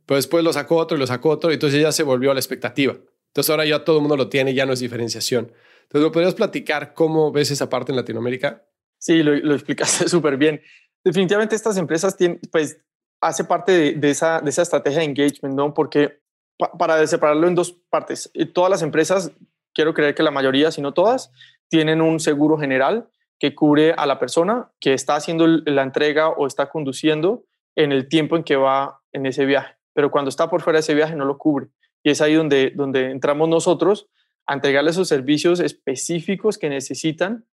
Pero después lo sacó otro y lo sacó otro, y entonces ya se volvió a la expectativa. Entonces ahora ya todo el mundo lo tiene, ya no es diferenciación. Entonces, ¿me podrías platicar cómo ves esa parte en Latinoamérica? Sí, lo, lo explicaste súper bien. Definitivamente estas empresas tienen, pues, hace parte de, esa, de esa estrategia de engagement, ¿no? Porque para separarlo en dos partes, eh, todas las empresas, quiero creer que la mayoría, si no todas, tienen un seguro general que cubre a la persona que está haciendo la entrega o está conduciendo en el tiempo en que va en ese viaje pero cuando está por fuera de ese viaje no lo cubre. Y es ahí donde, donde entramos nosotros a entregarle esos servicios específicos que necesitan.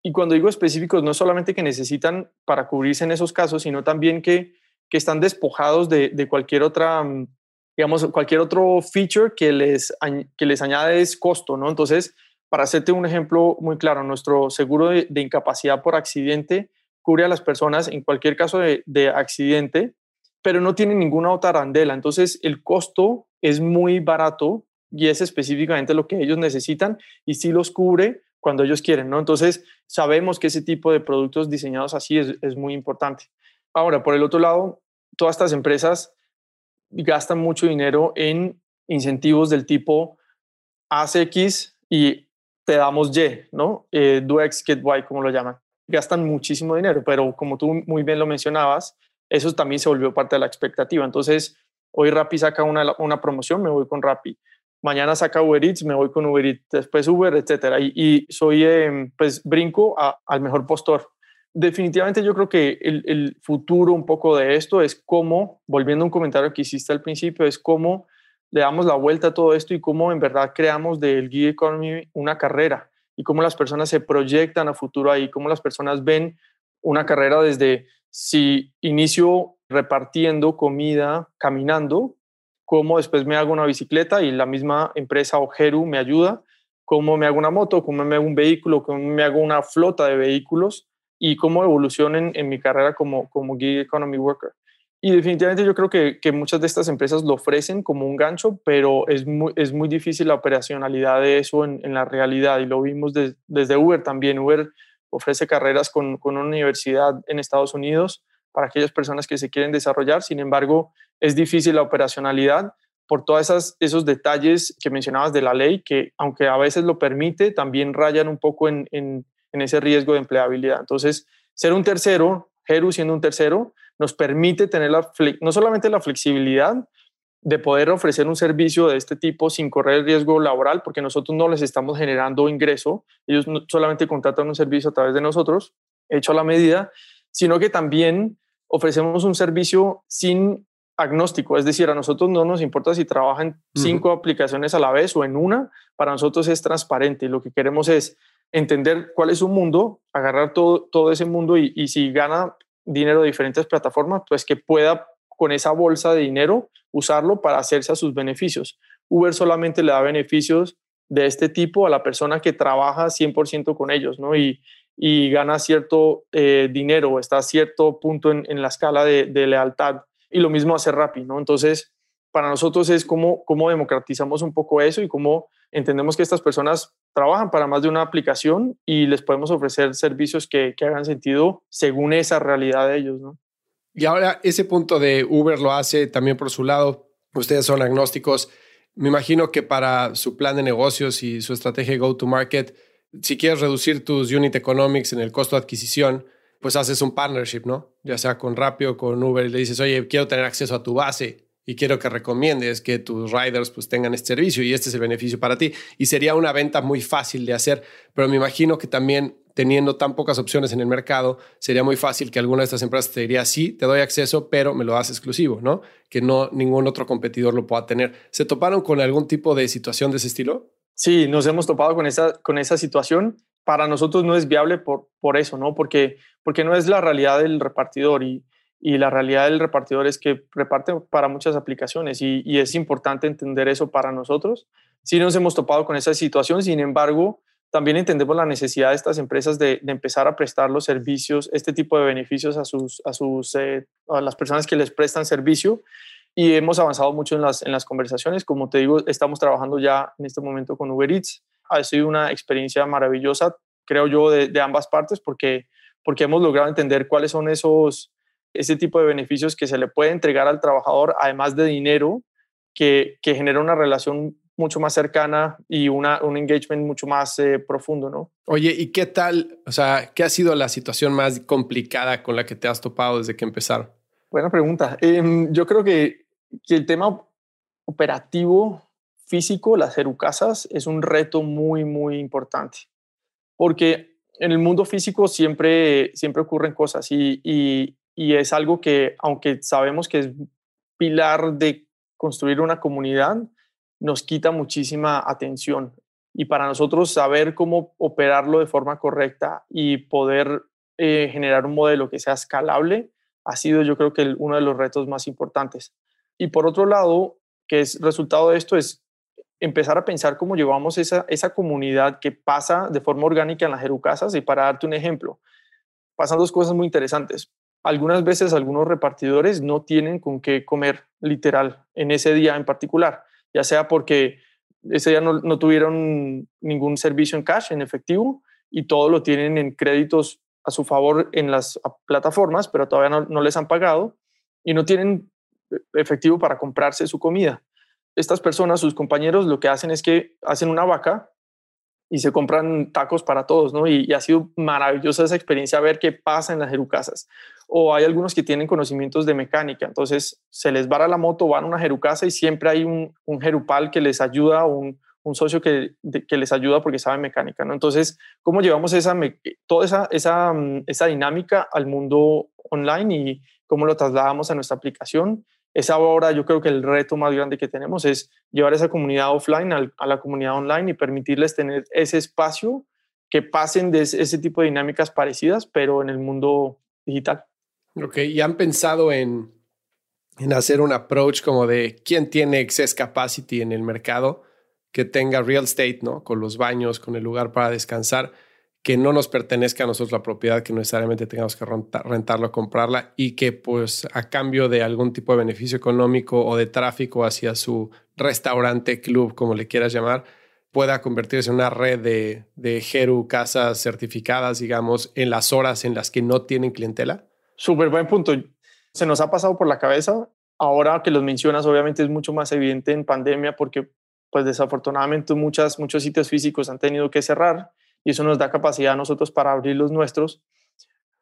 Y cuando digo específicos, no solamente que necesitan para cubrirse en esos casos, sino también que, que están despojados de, de cualquier otra, digamos, cualquier otro feature que les, que les añade es costo, ¿no? Entonces, para hacerte un ejemplo muy claro, nuestro seguro de, incapacidad por accidente cubre a las personas en cualquier caso de accidente pero no tiene ninguna otra arandela. Entonces, el costo es muy barato y es específicamente lo que ellos necesitan y sí los cubre cuando ellos quieren, ¿no? Entonces, sabemos que ese tipo de productos diseñados así es, muy importante. Ahora, por el otro lado, todas estas empresas gastan mucho dinero en incentivos del tipo haz X y te damos Y, ¿no? Eh, do X, get Y, como lo llaman. Gastan muchísimo dinero, pero como tú muy bien lo mencionabas, eso también se volvió parte de la expectativa. Entonces, hoy Rappi saca una, una promoción, me voy con Rappi. Mañana saca Uber Eats, me voy con Uber Eats, después Uber, etcétera. Y, soy, em, pues, brinco al mejor postor. Definitivamente yo creo que el, el, futuro un poco de esto es cómo, volviendo a un comentario que hiciste al principio, es cómo le damos la vuelta a todo esto y cómo en verdad creamos del gig economy una carrera y cómo las personas se proyectan a futuro ahí, cómo las personas ven una carrera desde si inicio repartiendo comida caminando, cómo después me hago una bicicleta y la misma empresa o Jeru me ayuda, cómo me hago una moto, cómo me hago un vehículo, cómo me hago una flota de vehículos y cómo evolucionen en mi carrera como, como gig economy worker. Y definitivamente yo creo que, muchas de estas empresas lo ofrecen como un gancho, pero es muy, es muy difícil la operacionalidad de eso en la realidad y lo vimos desde Uber también. Uber ofrece carreras con, una universidad en Estados Unidos para aquellas personas que se quieren desarrollar. Sin embargo, es difícil la operacionalidad por todos esos detalles que mencionabas de la ley, que aunque a veces lo permite, también rayan un poco en, ese riesgo de empleabilidad. Entonces, ser un tercero, Heru siendo un tercero, nos permite tener la, no solamente la flexibilidad, de poder ofrecer un servicio de este tipo sin correr riesgo laboral, porque nosotros no les estamos generando ingreso, ellos solamente contratan un servicio a través de nosotros, hecho a la medida, sino que también ofrecemos un servicio sin agnóstico, es decir, a nosotros no nos importa si trabajan cinco aplicaciones a la vez o en una, para nosotros es transparente. Y lo que queremos es entender cuál es su mundo, agarrar todo, todo ese mundo y, y si gana dinero de diferentes plataformas, pues que pueda con esa bolsa de dinero usarlo para hacerse a sus beneficios. Uber solamente le da beneficios de este tipo a la persona que trabaja 100% con ellos, ¿no? Y, y gana cierto eh, dinero, está a cierto punto en, la escala de, de, lealtad. Y lo mismo hace Rappi, ¿no? Entonces, para nosotros es cómo, cómo democratizamos un poco eso y cómo entendemos que estas personas trabajan para más de una aplicación y les podemos ofrecer servicios que, que hagan sentido según esa realidad de ellos, ¿no? Y ahora ese punto de Uber lo hace también por su lado. Ustedes son agnósticos. Me imagino que para su plan de negocios y su estrategia de go-to-market, si quieres reducir tus unit economics en el costo de adquisición, pues haces un partnership, ¿no? Ya sea con Rappi o con Uber y le dices, oye, quiero tener acceso a tu base y quiero que recomiendes que tus riders pues tengan este servicio y este es el beneficio para ti. Y sería una venta muy fácil de hacer, pero me imagino que también teniendo tan pocas opciones en el mercado, sería muy fácil que alguna de estas empresas te diría, sí, te doy acceso, pero me lo das exclusivo, ¿no? Que no ningún otro competidor lo pueda tener. ¿Se toparon con algún tipo de situación de ese estilo? Sí, nos hemos topado con esa, con esa situación para nosotros no es viable por, por eso, ¿no? Porque, porque no es la realidad del repartidor y, y la realidad del repartidor es que reparte para muchas aplicaciones y, es importante entender eso para nosotros. Sí nos hemos topado con esa situación, sin embargo, también entendemos la necesidad de estas empresas de, de empezar a prestar los servicios, este tipo de beneficios a, sus, a, sus, eh, a las personas que les prestan servicio y hemos avanzado mucho en las, en las conversaciones. Como te digo, estamos trabajando ya en este momento con Uber Eats. Ha sido una experiencia maravillosa, creo yo, de, de ambas partes porque, porque hemos logrado entender cuáles son esos ese tipo de beneficios que se le puede entregar al trabajador, además de dinero, que, que genera una relación mucho más cercana y una, un engagement mucho más eh, profundo, ¿no? Oye, ¿y qué tal? O sea, ¿qué ha sido la situación más complicada con la que te has topado desde que empezaron? Buena pregunta. Eh, yo creo que, que, el tema operativo físico, las erucasas, es un reto muy, muy importante. Porque en el mundo físico siempre, siempre ocurren cosas y, y, y es algo que, aunque sabemos que es pilar de construir una comunidad, nos quita muchísima atención. Y para nosotros saber cómo operarlo de forma correcta y poder eh, generar un modelo que sea escalable ha sido yo creo que uno de los retos más importantes. Y por otro lado, que es resultado de esto, es empezar a pensar cómo llevamos esa, esa comunidad que pasa de forma orgánica en las Jerucasas. Y para darte un ejemplo, pasan dos cosas muy interesantes algunas veces algunos repartidores no tienen con qué comer literal en ese día en particular, ya sea porque ese día no, tuvieron ningún servicio en cash, en efectivo, y todo lo tienen en créditos a su favor en las plataformas, pero todavía no, les han pagado y no tienen efectivo para comprarse su comida. Estas personas, sus compañeros, lo que hacen es que hacen una vaca y se compran tacos para todos, ¿no? Y, y, ha sido maravillosa esa experiencia ver qué pasa en las jerucasas o hay algunos que tienen conocimientos de mecánica, entonces se les vara la moto, van a una jerucasa y siempre hay un, un jerupal que les ayuda, un, un socio que, que, les ayuda porque sabe mecánica, ¿no? Entonces, ¿cómo llevamos esa, toda esa, esa, mm, esa dinámica al mundo online y cómo lo trasladamos a nuestra aplicación? Es ahora yo creo que el reto más grande que tenemos es llevar esa comunidad offline a la comunidad online y permitirles tener ese espacio que pasen de ese tipo de dinámicas parecidas, pero en el mundo digital. Ok, ¿y han pensado en, en hacer un approach como de quién tiene excess capacity en el mercado que tenga real estate, ¿no? Con los baños, con el lugar para descansar, que no nos pertenezca a nosotros la propiedad, que necesariamente tengamos que rentarlo o comprarla y que pues a cambio de algún tipo de beneficio económico o de tráfico hacia su restaurante, club, como le quieras llamar, pueda convertirse en una red de, de Jeru, casas certificadas, digamos, en las horas en las que no tienen clientela? Súper buen punto. Se nos ha pasado por la cabeza. Ahora que los mencionas, obviamente es mucho más evidente en pandemia porque, pues desafortunadamente, muchas, muchos sitios físicos han tenido que cerrar y eso nos da capacidad a nosotros para abrir los nuestros.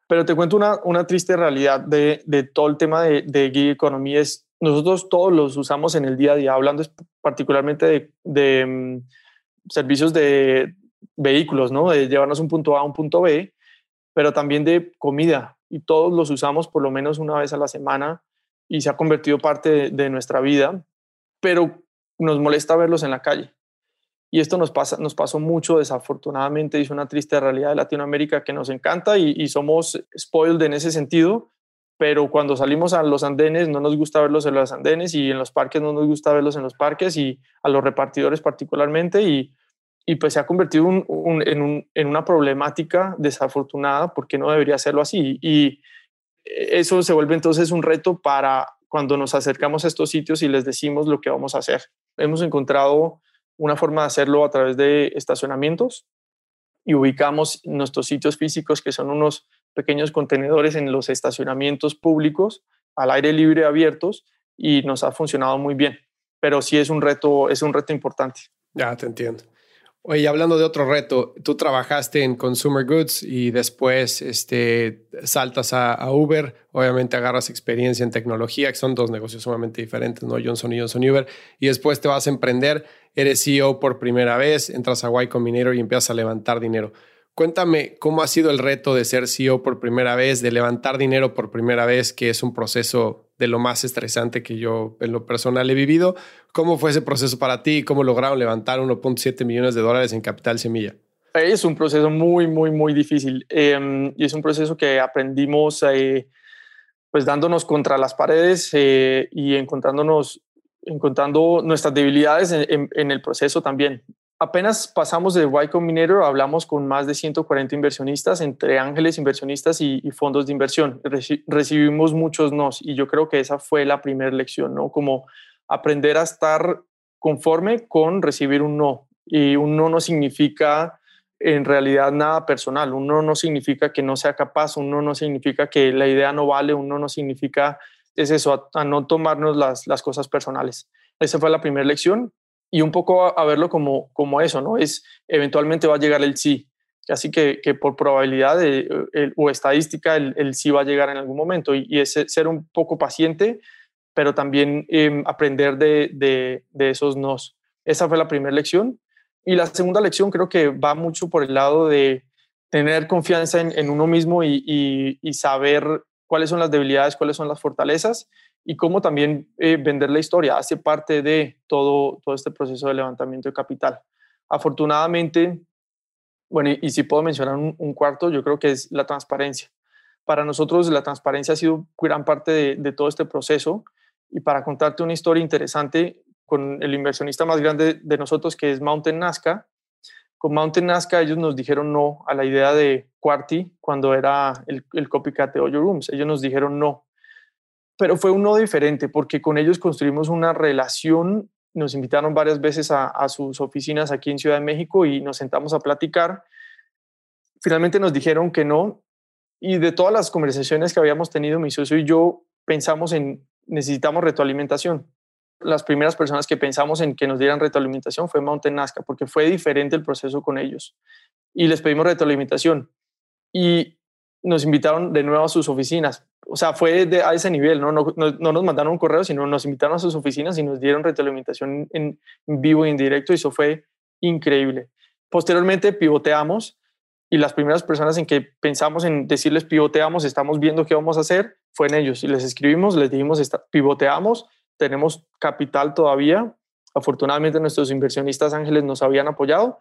Pero te cuento una, una triste realidad de, de, todo el tema de, de gig economy. Es, nosotros todos los usamos en el día a día, hablando particularmente de, de um, servicios de vehículos, ¿no? De llevarnos un punto A a un punto B, pero también de comida y todos los usamos por lo menos una vez a la semana y se ha convertido parte de, nuestra vida, pero nos molesta verlos en la calle. Y esto nos, pasa, nos pasó mucho, desafortunadamente, es una triste realidad de Latinoamérica que nos encanta y, somos spoiled en ese sentido, pero cuando salimos a los andenes no nos gusta verlos en los andenes y en los parques no nos gusta verlos en los parques y a los repartidores particularmente y, y pues se ha convertido en, en, una problemática desafortunada porque no debería serlo así. Y eso se vuelve entonces un reto para cuando nos acercamos a estos sitios y les decimos lo que vamos a hacer. Hemos encontrado una forma de hacerlo a través de estacionamientos y ubicamos nuestros sitios físicos que son unos pequeños contenedores en los estacionamientos públicos al aire libre abiertos y nos ha funcionado muy bien. Pero sí es un reto, es un reto importante. Ya te entiendo. Oye, hablando de otro reto, tú trabajaste en Consumer Goods y después este, saltas a, Uber, obviamente agarras experiencia en tecnología, que son dos negocios sumamente diferentes, ¿no? Johnson y Johnson y Uber, y después te vas a emprender, eres CEO por primera vez, entras a Y Combinator y empiezas a levantar dinero. Cuéntame cómo ha sido el reto de ser CEO por primera vez, de levantar dinero por primera vez, que es un proceso de lo más estresante que yo en lo personal he vivido. ¿Cómo fue ese proceso para ti y cómo lograron levantar 1.7 millones de dólares en capital semilla? Es un proceso muy, muy, muy difícil em, y es un proceso que aprendimos eh, pues dándonos contra las paredes eh, y encontrándonos, encontrando nuestras debilidades en, el proceso también. Apenas pasamos de Y Combinator, hablamos con más de 140 inversionistas, entre ángeles inversionistas y, fondos de inversión. recibimos muchos nos y yo creo que esa fue la primera lección, ¿no? Como aprender a estar conforme con recibir un no. Y un no no significa en realidad nada personal. Uno no significa que no sea capaz, uno no significa que la idea no vale, uno no significa, es eso, a, no tomarnos las, las, cosas personales. Esa fue la primera lección y un poco a, verlo como, como eso, ¿no? Es eventualmente va a llegar el sí. Así que, que por probabilidad o estadística el, el, sí va a llegar en algún momento y, y es ser un poco paciente, pero también em, aprender de, de, de esos nos. Esa fue la primera lección y la segunda lección creo que va mucho por el lado de tener confianza en, uno mismo y, saber cuáles son las debilidades, cuáles son las fortalezas y cómo también eh, vender la historia hace parte de todo, todo este proceso de levantamiento de capital. Afortunadamente, bueno, y, si puedo mencionar un, cuarto, yo creo que es la transparencia. Para nosotros la transparencia ha sido gran parte de, de todo este proceso y para contarte una historia interesante, con el inversionista más grande de nosotros, que es Mountain Nazca. Con Mountain Nazca ellos nos dijeron no a la idea de Quarty cuando era el, el copycat de Oyo Rooms. Ellos nos dijeron no. Pero fue un no diferente porque con ellos construimos una relación. Nos invitaron varias veces a, sus oficinas aquí en Ciudad de México y nos sentamos a platicar. Finalmente nos dijeron que no. Y de todas las conversaciones que habíamos tenido, mi socio y yo pensamos en necesitamos retroalimentación las primeras personas que pensamos en que nos dieran retroalimentación fue Mountain Nazca, porque fue diferente el proceso con ellos. Y les pedimos retroalimentación. Y nos invitaron de nuevo a sus oficinas. O sea, fue de, a ese nivel, ¿no? No, no, nos mandaron un correo, sino nos invitaron a sus oficinas y nos dieron retroalimentación en, vivo y en directo. Y eso fue increíble. Posteriormente pivoteamos y las primeras personas en que pensamos en decirles pivoteamos, estamos viendo qué vamos a hacer, fue en ellos. Y les escribimos, les dijimos, pivoteamos tenemos capital todavía. Afortunadamente nuestros inversionistas ángeles nos habían apoyado.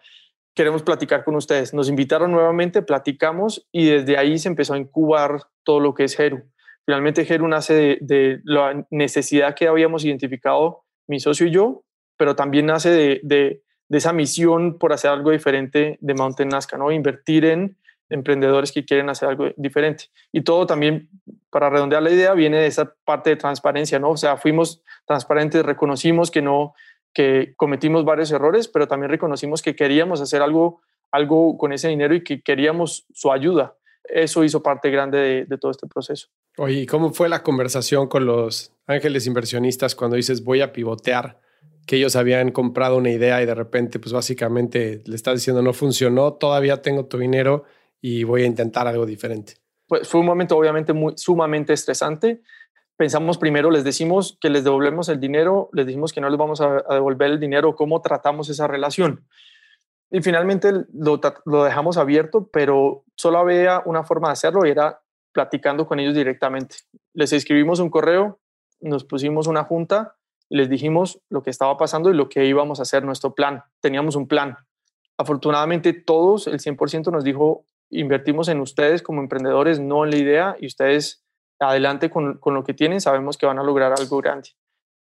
Queremos platicar con ustedes. Nos invitaron nuevamente, platicamos y desde ahí se empezó a incubar todo lo que es Heru. Finalmente Heru nace de, la necesidad que habíamos identificado mi socio y yo, pero también nace de, de, esa misión por hacer algo diferente de Mountain Nazca, ¿no? Invertir en emprendedores que quieren hacer algo diferente. Y todo también, para redondear la idea, viene de esa parte de transparencia, ¿no? O sea, fuimos transparentes, reconocimos que no, que cometimos varios errores, pero también reconocimos que queríamos hacer algo, algo con ese dinero y que queríamos su ayuda. Eso hizo parte grande de, todo este proceso. Oye, ¿cómo fue la conversación con los ángeles inversionistas cuando dices voy a pivotear? que ellos habían comprado una idea y de repente, pues básicamente le estás diciendo no funcionó, todavía tengo tu dinero, y voy a intentar algo diferente? Pues fue un momento obviamente muy sumamente estresante. Pensamos primero, les decimos que les devolvemos el dinero, les dijimos que no les vamos a, devolver el dinero, cómo tratamos esa relación. Y finalmente lo, lo dejamos abierto, pero solo había una forma de hacerlo y era platicando con ellos directamente. Les escribimos un correo, nos pusimos una junta y les dijimos lo que estaba pasando y lo que íbamos a hacer, nuestro plan. Teníamos un plan. Afortunadamente todos, el 100% nos dijo, invertimos en ustedes como emprendedores, no en la idea, y ustedes adelante con, con lo que tienen, sabemos que van a lograr algo grande.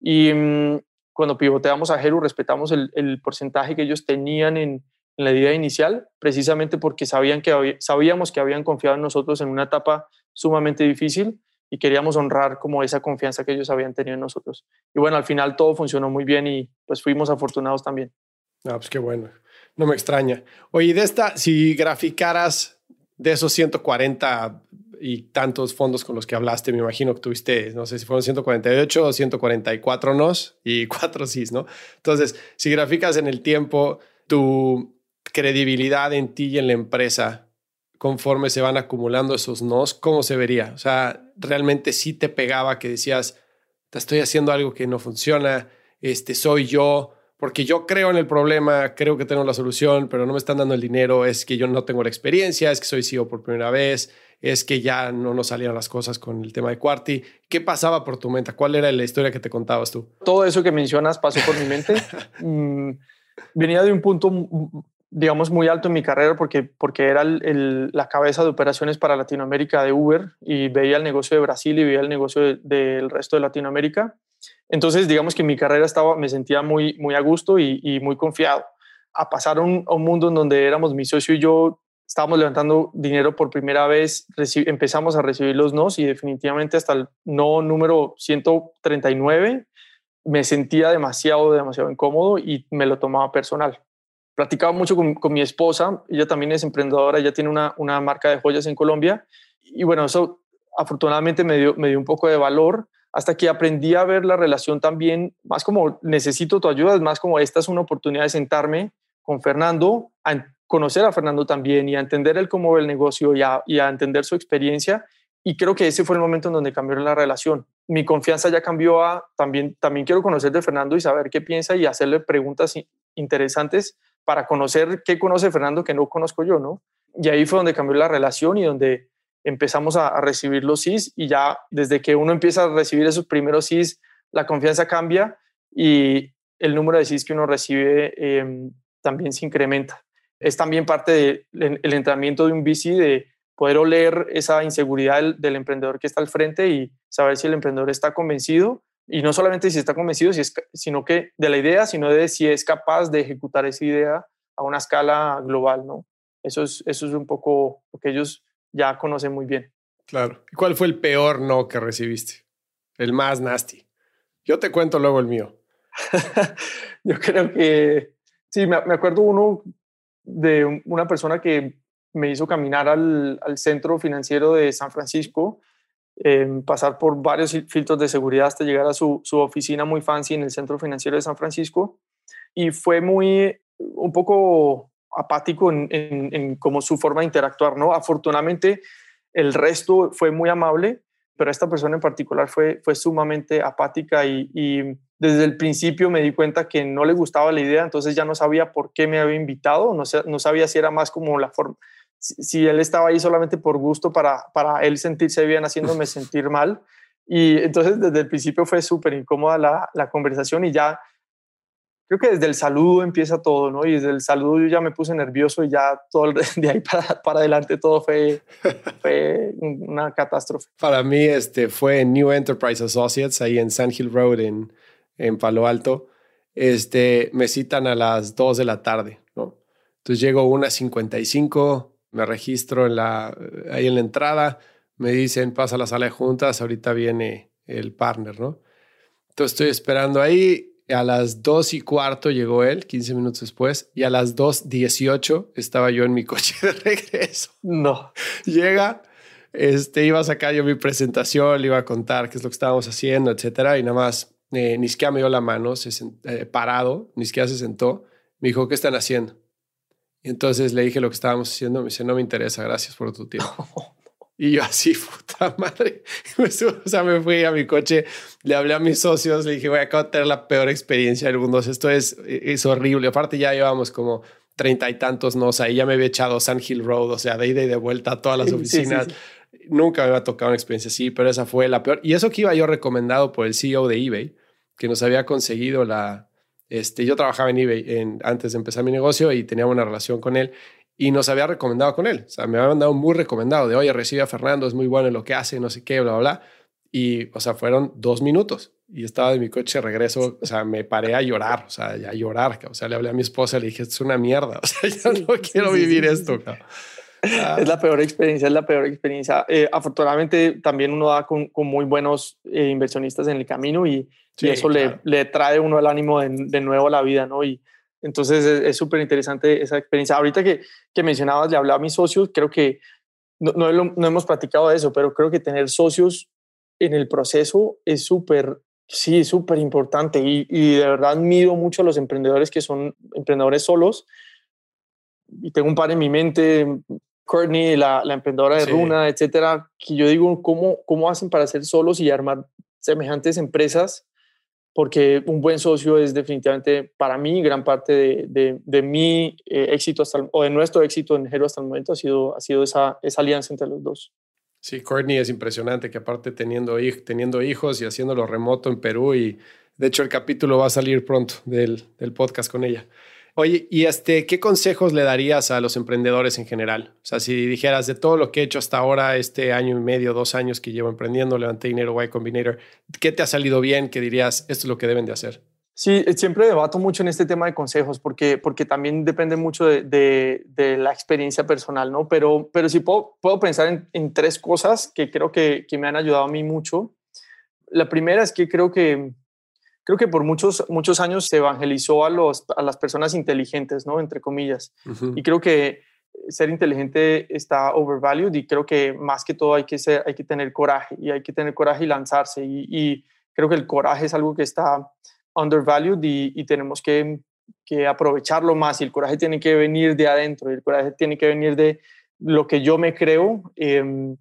Y mm, cuando pivoteamos a Heru, respetamos el, el, porcentaje que ellos tenían en, en, la idea inicial, precisamente porque sabían que sabíamos que habían confiado en nosotros en una etapa sumamente difícil y queríamos honrar como esa confianza que ellos habían tenido en nosotros. Y bueno, al final todo funcionó muy bien y pues fuimos afortunados también. Ah, pues qué bueno. No me extraña. Oye, de esta, si graficaras de esos 140 y tantos fondos con los que hablaste, me imagino que tuviste, no sé si fueron 148 o 144 nos y 4 sís, ¿no? Entonces, si graficas en el tiempo tu credibilidad en ti y en la empresa, conforme se van acumulando esos nos, ¿cómo se vería? O sea, realmente sí te pegaba que decías, te estoy haciendo algo que no funciona, este soy yo, porque yo creo en el problema, creo que tengo la solución, pero no me están dando el dinero, es que yo no tengo la experiencia, es que soy CEO por primera vez, es que ya no nos salían las cosas con el tema de Quarty. ¿Qué pasaba por tu mente? ¿Cuál era la historia que te contabas tú? Todo eso que mencionas pasó por mi mente. Mm, venía de un punto digamos, muy alto en mi carrera porque, porque era la cabeza de operaciones para Latinoamérica de Uber y veía el negocio de Brasil y veía el negocio del resto de Latinoamérica. Entonces, digamos que mi carrera estaba, me sentía muy, muy a gusto y, muy confiado. A pasar a un, a un, mundo en donde éramos mi socio y yo, estábamos levantando dinero por primera vez, empezamos a recibir los nos y definitivamente hasta el no número 139 me sentía demasiado, demasiado incómodo y me lo tomaba personal. Platicaba mucho con, con mi esposa, ella también es emprendedora, ella tiene una, una, marca de joyas en Colombia y bueno, eso afortunadamente me dio, me dio un poco de valor hasta que aprendí a ver la relación también más como necesito tu ayuda, es más como esta es una oportunidad de sentarme con Fernando, conocer a Fernando también y a entender el cómo ve el negocio y a, y a entender su experiencia y creo que ese fue el momento en donde cambió la relación. Mi confianza ya cambió a también, también quiero conocer de Fernando y saber qué piensa y hacerle preguntas interesantes para conocer qué conoce Fernando que no conozco yo, ¿no? Y ahí fue donde cambió la relación y donde empezamos a, recibir los SIS y ya desde que uno empieza a recibir esos primeros SIS, la confianza cambia y el número de SIS que uno recibe em, también se incrementa. Es también parte del entrenamiento de un VC de poder oler esa inseguridad del, emprendedor que está al frente y saber si el emprendedor está convencido y no solamente si está convencido, si es, sino que de la idea, sino de si es capaz de ejecutar esa idea a una escala global, ¿no? Eso es, eso es un poco lo que ellos ya conocen muy bien. Claro. ¿Y cuál fue el peor no que recibiste? El más nasty. Yo te cuento luego el mío. Yo creo que, sí, me, me acuerdo uno de una persona que me hizo caminar al, centro financiero de San Francisco, em, pasar por varios filtros de seguridad hasta llegar a su, oficina muy fancy en el centro financiero de San Francisco. Y fue muy, un poco apático en, en, como su forma de interactuar, ¿no? Afortunadamente, el resto fue muy amable, pero esta persona en particular fue, fue sumamente apática y, desde el principio me di cuenta que no le gustaba la idea, entonces ya no sabía por qué me había invitado, no, no sabía si era más como la forma, si, él estaba ahí solamente por gusto para, para él sentirse bien haciéndome sentir mal. Y entonces desde el principio fue súper incómoda la, la, conversación y ya creo que desde el saludo empieza todo, ¿no? Y desde el saludo yo ya me puse nervioso y ya todo de ahí para, para adelante todo fue, fue una catástrofe. Para mí este fue New Enterprise Associates ahí en Sand Hill Road en, en Palo Alto. Este, me citan a las 2 de la tarde, ¿no? Entonces llego a una 55, me registro en la, ahí en la entrada, me dicen, pasa a la sala de juntas, ahorita viene el partner, ¿no? Entonces estoy esperando ahí, a las dos y cuarto llegó él, 15 minutos después, y a las 2.18 estaba yo en mi coche de regreso. No. Llega, este, iba a sacar yo mi presentación, le iba a contar qué es lo que estábamos haciendo, etcétera, y nada más, eh, ni siquiera me dio la mano, se eh, parado, ni siquiera se sentó, me dijo, ¿qué están haciendo? Y entonces le dije lo que estábamos haciendo. Me dice, no me interesa, gracias por tu tiempo. Y yo así, puta madre. o sea, me fui a mi coche, le hablé a mis socios, le dije, voy a tener la peor experiencia del mundo. Esto es, es horrible. Aparte ya llevamos como treinta y tantos no, o sea, ya me había echado San Hill Road, o sea, de ida y de vuelta a todas las oficinas. Nunca me había tocado una experiencia así, pero esa fue la peor. Y eso que iba yo recomendado por el CEO de eBay, que nos había conseguido la, este, yo trabajaba en eBay antes de empezar mi negocio y tenía una relación con él y nos había recomendado con él. O sea, me había mandado muy recomendado de, oye, recibe a Fernando, es muy bueno en lo que hace, no sé qué, bla, bla, bla. Y, o sea, fueron dos minutos y estaba de mi coche de regreso, o sea, me paré a llorar, o sea, a llorar. O sea, le hablé a mi esposa, le dije, es una mierda, o sea, yo no quiero vivir esto. Es la peor experiencia, es la peor experiencia. Eh, afortunadamente, también uno da con, con muy buenos eh, inversionistas en el camino y, y eso le, le, trae uno el ánimo de, de, nuevo a la vida, ¿no? Y entonces es súper interesante esa experiencia. Ahorita que, que mencionabas, le hablaba a mis socios, creo que no, no, no hemos platicado de eso, pero creo que tener socios en el proceso es súper, sí, súper importante y, y, de verdad admiro mucho a los emprendedores que son emprendedores solos. Y tengo un par en mi mente, Courtney, la, la emprendedora de Runa, etcétera, que yo digo, ¿cómo, ¿cómo hacen para ser solos y armar semejantes empresas porque un buen socio es definitivamente para mí gran parte de, de, mi eh, éxito hasta o de nuestro éxito en Hero hasta el momento ha sido, ha sido esa, esa alianza entre los dos. Sí, Courtney es impresionante que aparte teniendo, teniendo hijos y haciéndolo remoto en Perú y de hecho el capítulo va a salir pronto del, del podcast con ella. Oye, ¿y este, qué consejos le darías a los emprendedores en general? O sea, si dijeras de todo lo que he hecho hasta ahora, este año y medio, dos años que llevo emprendiendo, levanté dinero Y Combinator, ¿qué te ha salido bien que dirías, esto es lo que deben de hacer? Sí, eh, siempre debato mucho en este tema de consejos porque, porque también depende mucho de, de, la experiencia personal, ¿no? Pero, pero sí puedo, puedo pensar en, en tres cosas que creo que, que me han ayudado a mí mucho. La primera es que creo que creo que por muchos, muchos años se evangelizó a, los, a las personas inteligentes, ¿no? Entre comillas. Y creo que ser inteligente está overvalued y creo que más que todo hay que, ser, hay que tener coraje y hay que tener coraje y lanzarse. Y, creo que el coraje es algo que está undervalued y, y tenemos que, que, aprovecharlo más y el coraje tiene que venir de adentro y el coraje tiene que venir de lo que yo me creo em,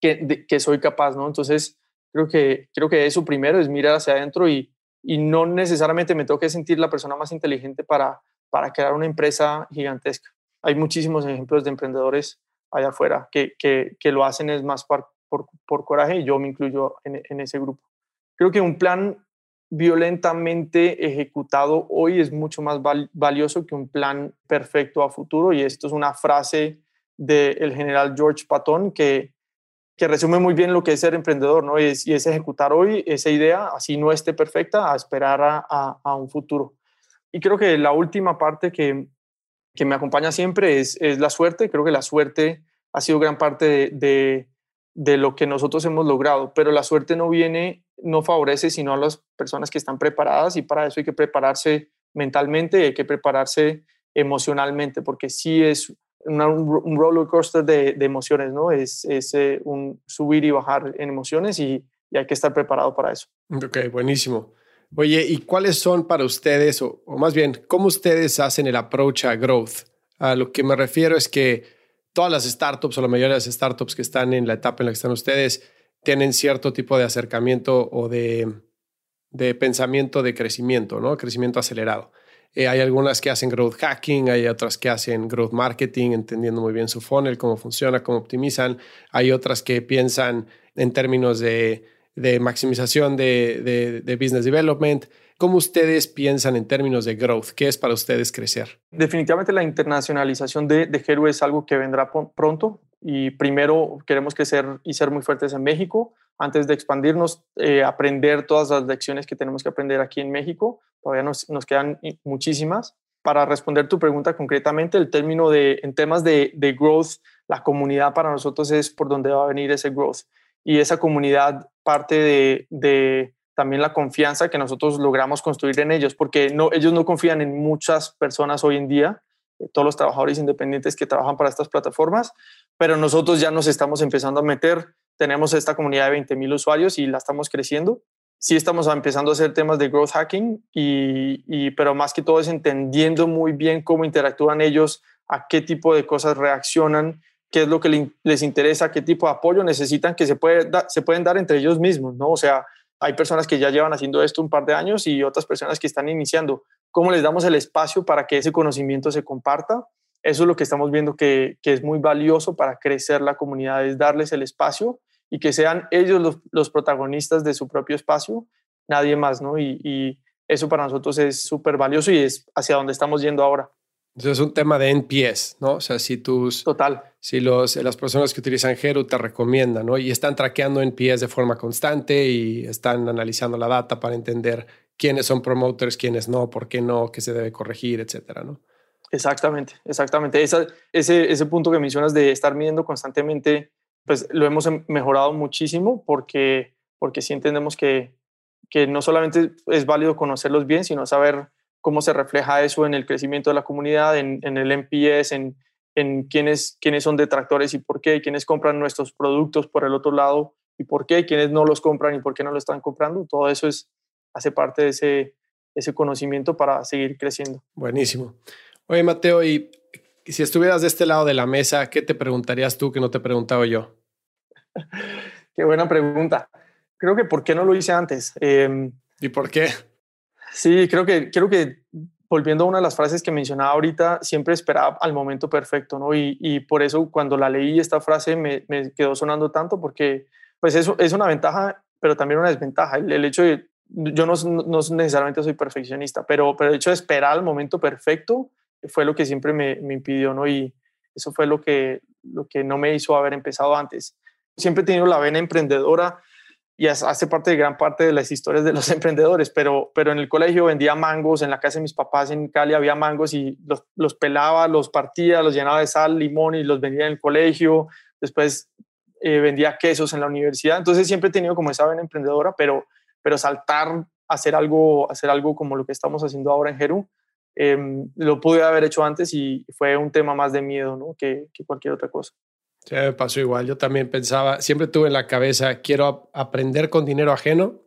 que, que soy capaz, ¿no? Entonces, creo que, creo que eso primero es mirar hacia adentro y, y no necesariamente me tengo que sentir la persona más inteligente para, para crear una empresa gigantesca. Hay muchísimos ejemplos de emprendedores allá afuera que, que, lo hacen es más por, por, coraje y yo me incluyo en, en ese grupo. Creo que un plan violentamente ejecutado hoy es mucho más valioso que un plan perfecto a futuro y esto es una frase del general George Patton que, que resume muy bien lo que es ser emprendedor, ¿no? Y es, y es ejecutar hoy esa idea, así no esté perfecta, a esperar a, un futuro. Y creo que la última parte que, que me acompaña siempre es, es, la suerte. Creo que la suerte ha sido gran parte de, de, lo que nosotros hemos logrado, pero la suerte no viene, no favorece sino a las personas que están preparadas y para eso hay que prepararse mentalmente, hay que prepararse emocionalmente, porque sí es un roller coaster de, emociones, ¿no? Es, es eh, un subir y bajar en emociones y, hay que estar preparado para eso. Ok, buenísimo. Oye, ¿y cuáles son para ustedes, o, más bien, cómo ustedes hacen el approach a growth? A lo que me refiero es que todas las startups o la mayoría de las startups que están en la etapa en la que están ustedes tienen cierto tipo de acercamiento o de, de pensamiento de crecimiento, ¿no? Crecimiento acelerado. Eh, hay algunas que hacen growth hacking, hay otras que hacen growth marketing, entendiendo muy bien su funnel, cómo funciona, cómo optimizan. Hay otras que piensan en términos de, maximización de, business development. ¿Cómo ustedes piensan en términos de growth? ¿Qué es para ustedes crecer? Definitivamente la internacionalización de, de Heru es algo que vendrá pronto y primero queremos crecer y ser muy fuertes en México antes de expandirnos, eh, aprender todas las lecciones que tenemos que aprender aquí en México. Todavía nos, nos, quedan muchísimas. Para responder tu pregunta concretamente, el término de, en temas de, de growth, la comunidad para nosotros es por donde va a venir ese growth. Y esa comunidad parte de, de también la confianza que nosotros logramos construir en ellos, porque no, ellos no confían en muchas personas hoy en día, eh, todos los trabajadores independientes que trabajan para estas plataformas, pero nosotros ya nos estamos empezando a meter tenemos esta comunidad de 20.000 usuarios y la estamos creciendo. Sí estamos empezando a hacer temas de growth hacking, y, pero más que todo es entendiendo muy bien cómo interactúan ellos, a qué tipo de cosas reaccionan, qué es lo que les interesa, qué tipo de apoyo necesitan, que se, puede se pueden dar entre ellos mismos, ¿no? O sea, hay personas que ya llevan haciendo esto un par de años y otras personas que están iniciando. ¿Cómo les damos el espacio para que ese conocimiento se comparta? Eso es lo que estamos viendo que, que es muy valioso para crecer la comunidad, es darles el espacio y que sean ellos los, protagonistas de su propio espacio, nadie más, ¿no? Y, eso para nosotros es súper valioso y es hacia donde estamos yendo ahora. Eso es un tema de NPS, ¿no? O sea, si tus... Total. Si los, las personas que utilizan Heru te recomiendan, ¿no? Y están traqueando NPS de forma constante y están analizando la data para entender quiénes son promoters, quiénes no, por qué no, qué se debe corregir, etcétera, ¿no? Exactamente, exactamente. ese, ese punto que mencionas de estar midiendo constantemente pues lo hemos em, mejorado muchísimo porque, porque sí entendemos que, que no solamente es válido conocerlos bien, sino saber cómo se refleja eso en el crecimiento de la comunidad, en, en el MPS, en, en quiénes, quiénes son detractores y por qué, quiénes compran nuestros productos por el otro lado y por qué, quiénes no los compran y por qué no lo están comprando. Todo eso es, hace parte de ese, ese conocimiento para seguir creciendo. Buenísimo. Oye, Mateo, y si estuvieras de este lado de la mesa, ¿qué te preguntarías tú que no te he preguntado yo? Qué buena pregunta. Creo que ¿por qué no lo hice antes? Em, ¿Y por qué? Sí, creo que, creo que volviendo a una de las frases que mencionaba ahorita, siempre esperaba al momento perfecto, ¿no? Y, y por eso cuando la leí esta frase me, me, quedó sonando tanto porque pues eso es una ventaja, pero también una desventaja. El, el hecho de, yo no, no, necesariamente soy perfeccionista, pero, pero el hecho de esperar el momento perfecto fue lo que siempre me, me, impidió, ¿no? Y eso fue lo que, lo que no me hizo haber empezado antes. Siempre he tenido la vena emprendedora y hace parte de gran parte de las historias de los emprendedores, pero, pero en el colegio vendía mangos, en la casa de mis papás en Cali había mangos y los, pelaba, los partía, los llenaba de sal, limón y los vendía en el colegio. Después eh, vendía quesos en la universidad. Entonces siempre he tenido como esa vena emprendedora, pero, pero saltar hacer algo, hacer algo como lo que estamos haciendo ahora en Jerú, em, lo pude haber hecho antes y fue un tema más de miedo ¿no? que, que cualquier otra cosa. Sí, me pasó igual. Yo también pensaba, siempre tuve en la cabeza, quiero aprender con dinero ajeno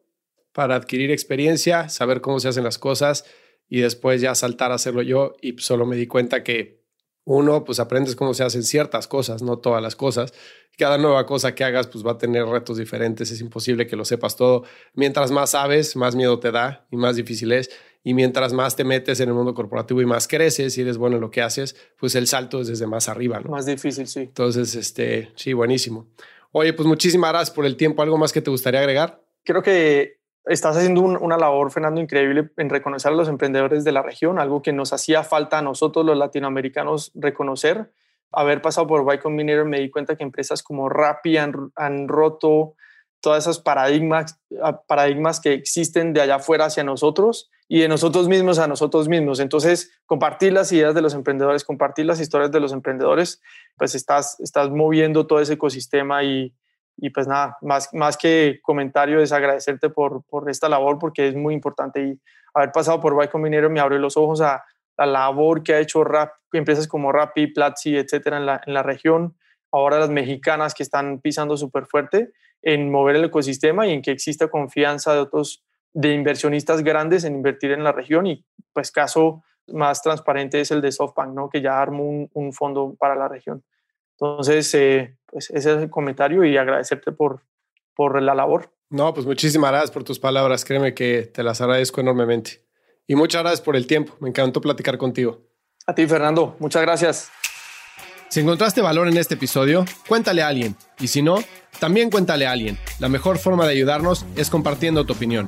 para adquirir experiencia, saber cómo se hacen las cosas y después ya saltar a hacerlo yo. Y solo me di cuenta que uno, pues aprendes cómo se hacen ciertas cosas, no todas las cosas. Cada nueva cosa que hagas, pues va a tener retos diferentes. Es imposible que lo sepas todo. Mientras más sabes, más miedo te da y más difícil es. Y mientras más te metes en el mundo corporativo y más creces y eres bueno en lo que haces, pues el salto es desde más arriba, ¿no? Más difícil, sí. Entonces, este, sí, buenísimo. Oye, pues muchísimas gracias por el tiempo. ¿Algo más que te gustaría agregar? Creo que estás haciendo una labor, Fernando, increíble en reconocer a los emprendedores de la región, algo que nos hacía falta a nosotros los latinoamericanos reconocer. Haber pasado por Y Combinator me di cuenta que empresas como Rappi han, han roto todas esas paradigmas, paradigmas que existen de allá afuera hacia nosotros y de nosotros mismos a nosotros mismos. Entonces, compartir las ideas de los emprendedores, compartir las historias de los emprendedores, pues estás, estás moviendo todo ese ecosistema y, y pues nada, más, más que comentario es agradecerte por, por esta labor porque es muy importante y haber pasado por Y Combinator me abrió los ojos a la labor que ha hecho empresas como Rappi, Platzi, etcétera, en la, en la región, ahora las mexicanas que están pisando súper fuerte en mover el ecosistema y en que exista confianza de otros, de inversionistas grandes en invertir en la región y pues caso más transparente es el de SoftBank, ¿no? que ya armó un, un fondo para la región. Entonces, eh, pues ese es el comentario y agradecerte por, por la labor. No, pues muchísimas gracias por tus palabras, créeme que te las agradezco enormemente. Y muchas gracias por el tiempo, me encantó platicar contigo. A ti, Fernando, muchas gracias. Si encontraste valor en este episodio, cuéntale a alguien. Y si no, también cuéntale a alguien. La mejor forma de ayudarnos es compartiendo tu opinión.